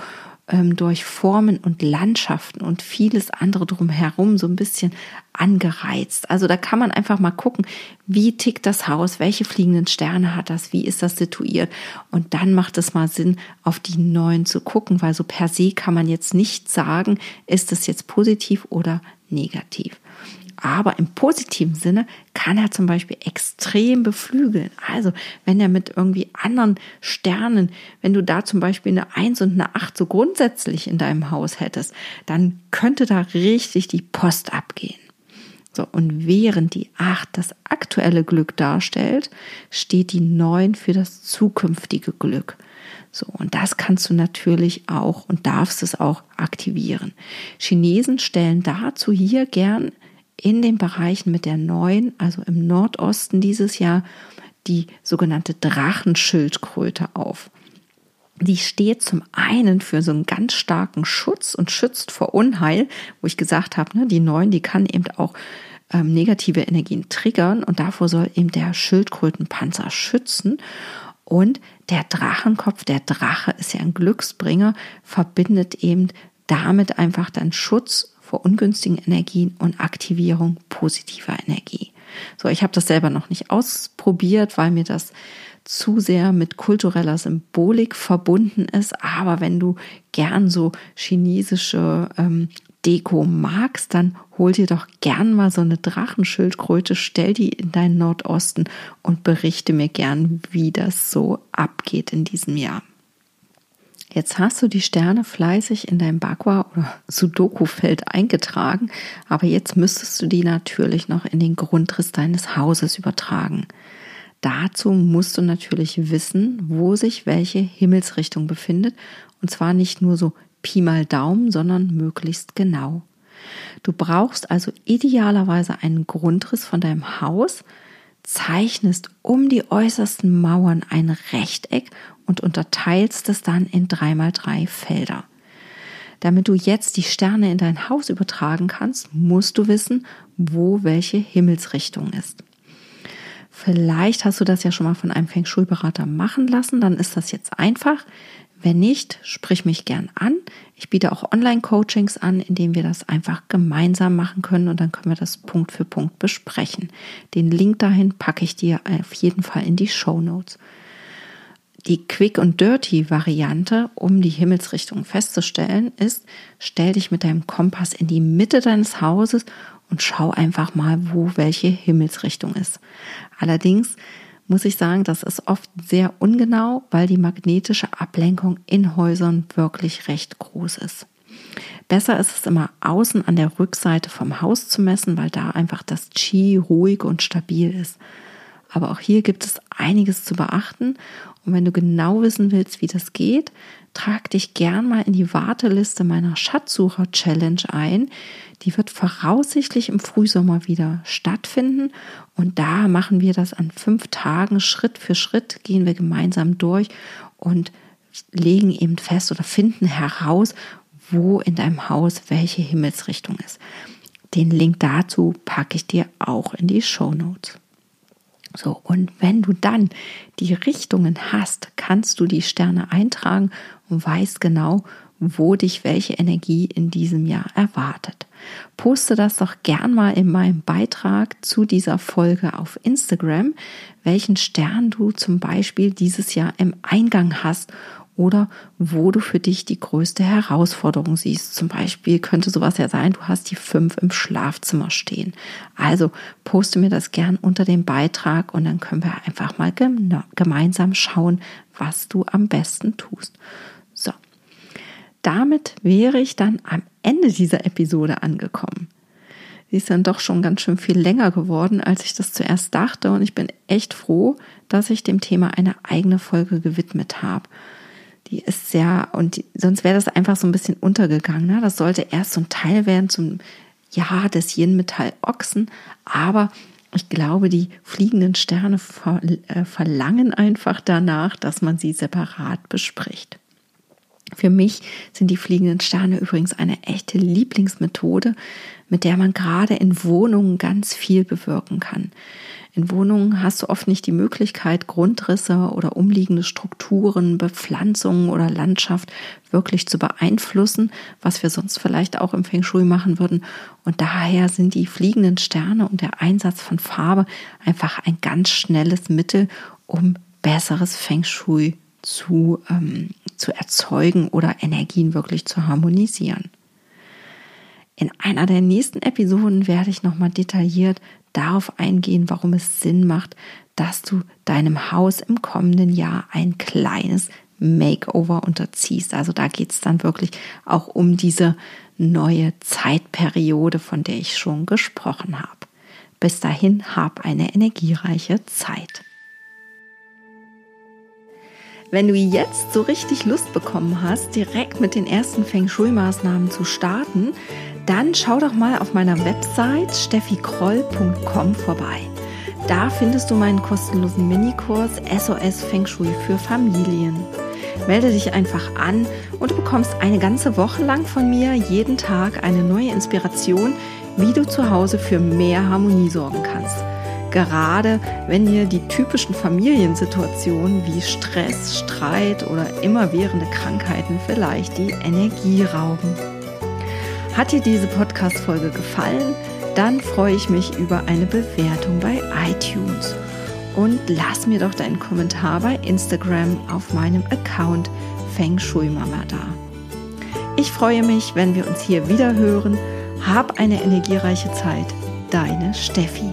ähm, durch Formen und Landschaften und vieles andere drumherum so ein bisschen angereizt. Also da kann man einfach mal gucken, wie tickt das Haus, welche fliegenden Sterne hat das, wie ist das situiert. Und dann macht es mal Sinn, auf die neuen zu gucken, weil so per se kann man jetzt nicht sagen, ist es jetzt positiv oder negativ. Aber im positiven Sinne kann er zum Beispiel extrem beflügeln. Also wenn er mit irgendwie anderen Sternen, wenn du da zum Beispiel eine Eins und eine Acht so grundsätzlich in deinem Haus hättest, dann könnte da richtig die Post abgehen. So, und während die Acht das aktuelle Glück darstellt, steht die Neun für das zukünftige Glück. So, und das kannst du natürlich auch und darfst es auch aktivieren. Chinesen stellen dazu hier gern in den Bereichen mit der neuen, also im Nordosten dieses Jahr, die sogenannte Drachenschildkröte auf. Die steht zum einen für so einen ganz starken Schutz und schützt vor Unheil, wo ich gesagt habe, ne, die neuen, die kann eben auch ähm, negative Energien triggern und davor soll eben der Schildkrötenpanzer schützen. Und der Drachenkopf, der Drache ist ja ein Glücksbringer, verbindet eben damit einfach dann Schutz vor ungünstigen Energien und Aktivierung positiver Energie. So, ich habe das selber noch nicht ausprobiert, weil mir das zu sehr mit kultureller Symbolik verbunden ist. Aber wenn du gern so chinesische ähm, Deko magst, dann hol dir doch gern mal so eine Drachenschildkröte, stell die in deinen Nordosten und berichte mir gern, wie das so abgeht in diesem Jahr. Jetzt hast du die Sterne fleißig in dein Bagua oder Sudoku-Feld eingetragen, aber jetzt müsstest du die natürlich noch in den Grundriss deines Hauses übertragen. Dazu musst du natürlich wissen, wo sich welche Himmelsrichtung befindet und zwar nicht nur so Pi mal Daumen, sondern möglichst genau. Du brauchst also idealerweise einen Grundriss von deinem Haus, zeichnest um die äußersten Mauern ein Rechteck und unterteilst es dann in drei mal drei Felder. Damit du jetzt die Sterne in dein Haus übertragen kannst, musst du wissen, wo welche Himmelsrichtung ist. Vielleicht hast du das ja schon mal von einem Feng Shui-Berater machen lassen, dann ist das jetzt einfach. Wenn nicht, sprich mich gern an. Ich biete auch Online-Coachings an, in denen wir das einfach gemeinsam machen können und dann können wir das Punkt für Punkt besprechen. Den Link dahin packe ich dir auf jeden Fall in die Show Notes. Die Quick und Dirty Variante, um die Himmelsrichtung festzustellen, ist, stell dich mit deinem Kompass in die Mitte deines Hauses und schau einfach mal, wo welche Himmelsrichtung ist. Allerdings muss ich sagen, das ist oft sehr ungenau, weil die magnetische Ablenkung in Häusern wirklich recht groß ist. Besser ist es immer außen an der Rückseite vom Haus zu messen, weil da einfach das Qi ruhig und stabil ist. Aber auch hier gibt es einiges zu beachten. Und wenn du genau wissen willst, wie das geht, trag dich gern mal in die Warteliste meiner Schatzsucher-Challenge ein. Die wird voraussichtlich im Frühsommer wieder stattfinden. Und da machen wir das an fünf Tagen Schritt für Schritt, gehen wir gemeinsam durch und legen eben fest oder finden heraus, wo in deinem Haus welche Himmelsrichtung ist. Den Link dazu packe ich dir auch in die Show Notes. So, und wenn du dann die Richtungen hast, kannst du die Sterne eintragen und weißt genau, wo dich welche Energie in diesem Jahr erwartet. Poste das doch gern mal in meinem Beitrag zu dieser Folge auf Instagram, welchen Stern du zum Beispiel dieses Jahr im Eingang hast oder wo du für dich die größte Herausforderung siehst. Zum Beispiel könnte sowas ja sein, du hast die fünf im Schlafzimmer stehen. Also poste mir das gern unter dem Beitrag und dann können wir einfach mal gemeinsam schauen, was du am besten tust. So, damit wäre ich dann am Ende dieser Episode angekommen. Sie ist dann doch schon ganz schön viel länger geworden, als ich das zuerst dachte. Und ich bin echt froh, dass ich dem Thema eine eigene Folge gewidmet habe die ist sehr, und die, sonst wäre das einfach so ein bisschen untergegangen. Ne? Das sollte erst so ein Teil werden zum Ja des Yin-Metall Ochsen, aber ich glaube, die fliegenden Sterne ver, äh, verlangen einfach danach, dass man sie separat bespricht. Für mich sind die fliegenden Sterne übrigens eine echte Lieblingsmethode, mit der man gerade in Wohnungen ganz viel bewirken kann. In Wohnungen hast du oft nicht die Möglichkeit, Grundrisse oder umliegende Strukturen, Bepflanzungen oder Landschaft wirklich zu beeinflussen, was wir sonst vielleicht auch im Feng Shui machen würden. Und daher sind die fliegenden Sterne und der Einsatz von Farbe einfach ein ganz schnelles Mittel, um besseres Feng Shui zu, ähm, zu erzeugen oder Energien wirklich zu harmonisieren. In einer der nächsten Episoden werde ich nochmal detailliert darauf eingehen, warum es Sinn macht, dass du deinem Haus im kommenden Jahr ein kleines Makeover unterziehst. Also da geht es dann wirklich auch um diese neue Zeitperiode, von der ich schon gesprochen habe. Bis dahin hab eine energiereiche Zeit. Wenn du jetzt so richtig Lust bekommen hast, direkt mit den ersten Feng Shui-Maßnahmen zu starten, dann schau doch mal auf meiner Website steffikroll.com vorbei. Da findest du meinen kostenlosen Minikurs SOS Feng Shui für Familien. Melde dich einfach an und du bekommst eine ganze Woche lang von mir jeden Tag eine neue Inspiration, wie du zu Hause für mehr Harmonie sorgen kannst. Gerade wenn dir die typischen Familiensituationen wie Stress, Streit oder immerwährende Krankheiten vielleicht die Energie rauben. Hat dir diese Podcast-Folge gefallen? Dann freue ich mich über eine Bewertung bei iTunes. Und lass mir doch deinen Kommentar bei Instagram auf meinem Account Feng Shui Mama da. Ich freue mich, wenn wir uns hier wieder hören. Hab eine energiereiche Zeit. Deine Steffi.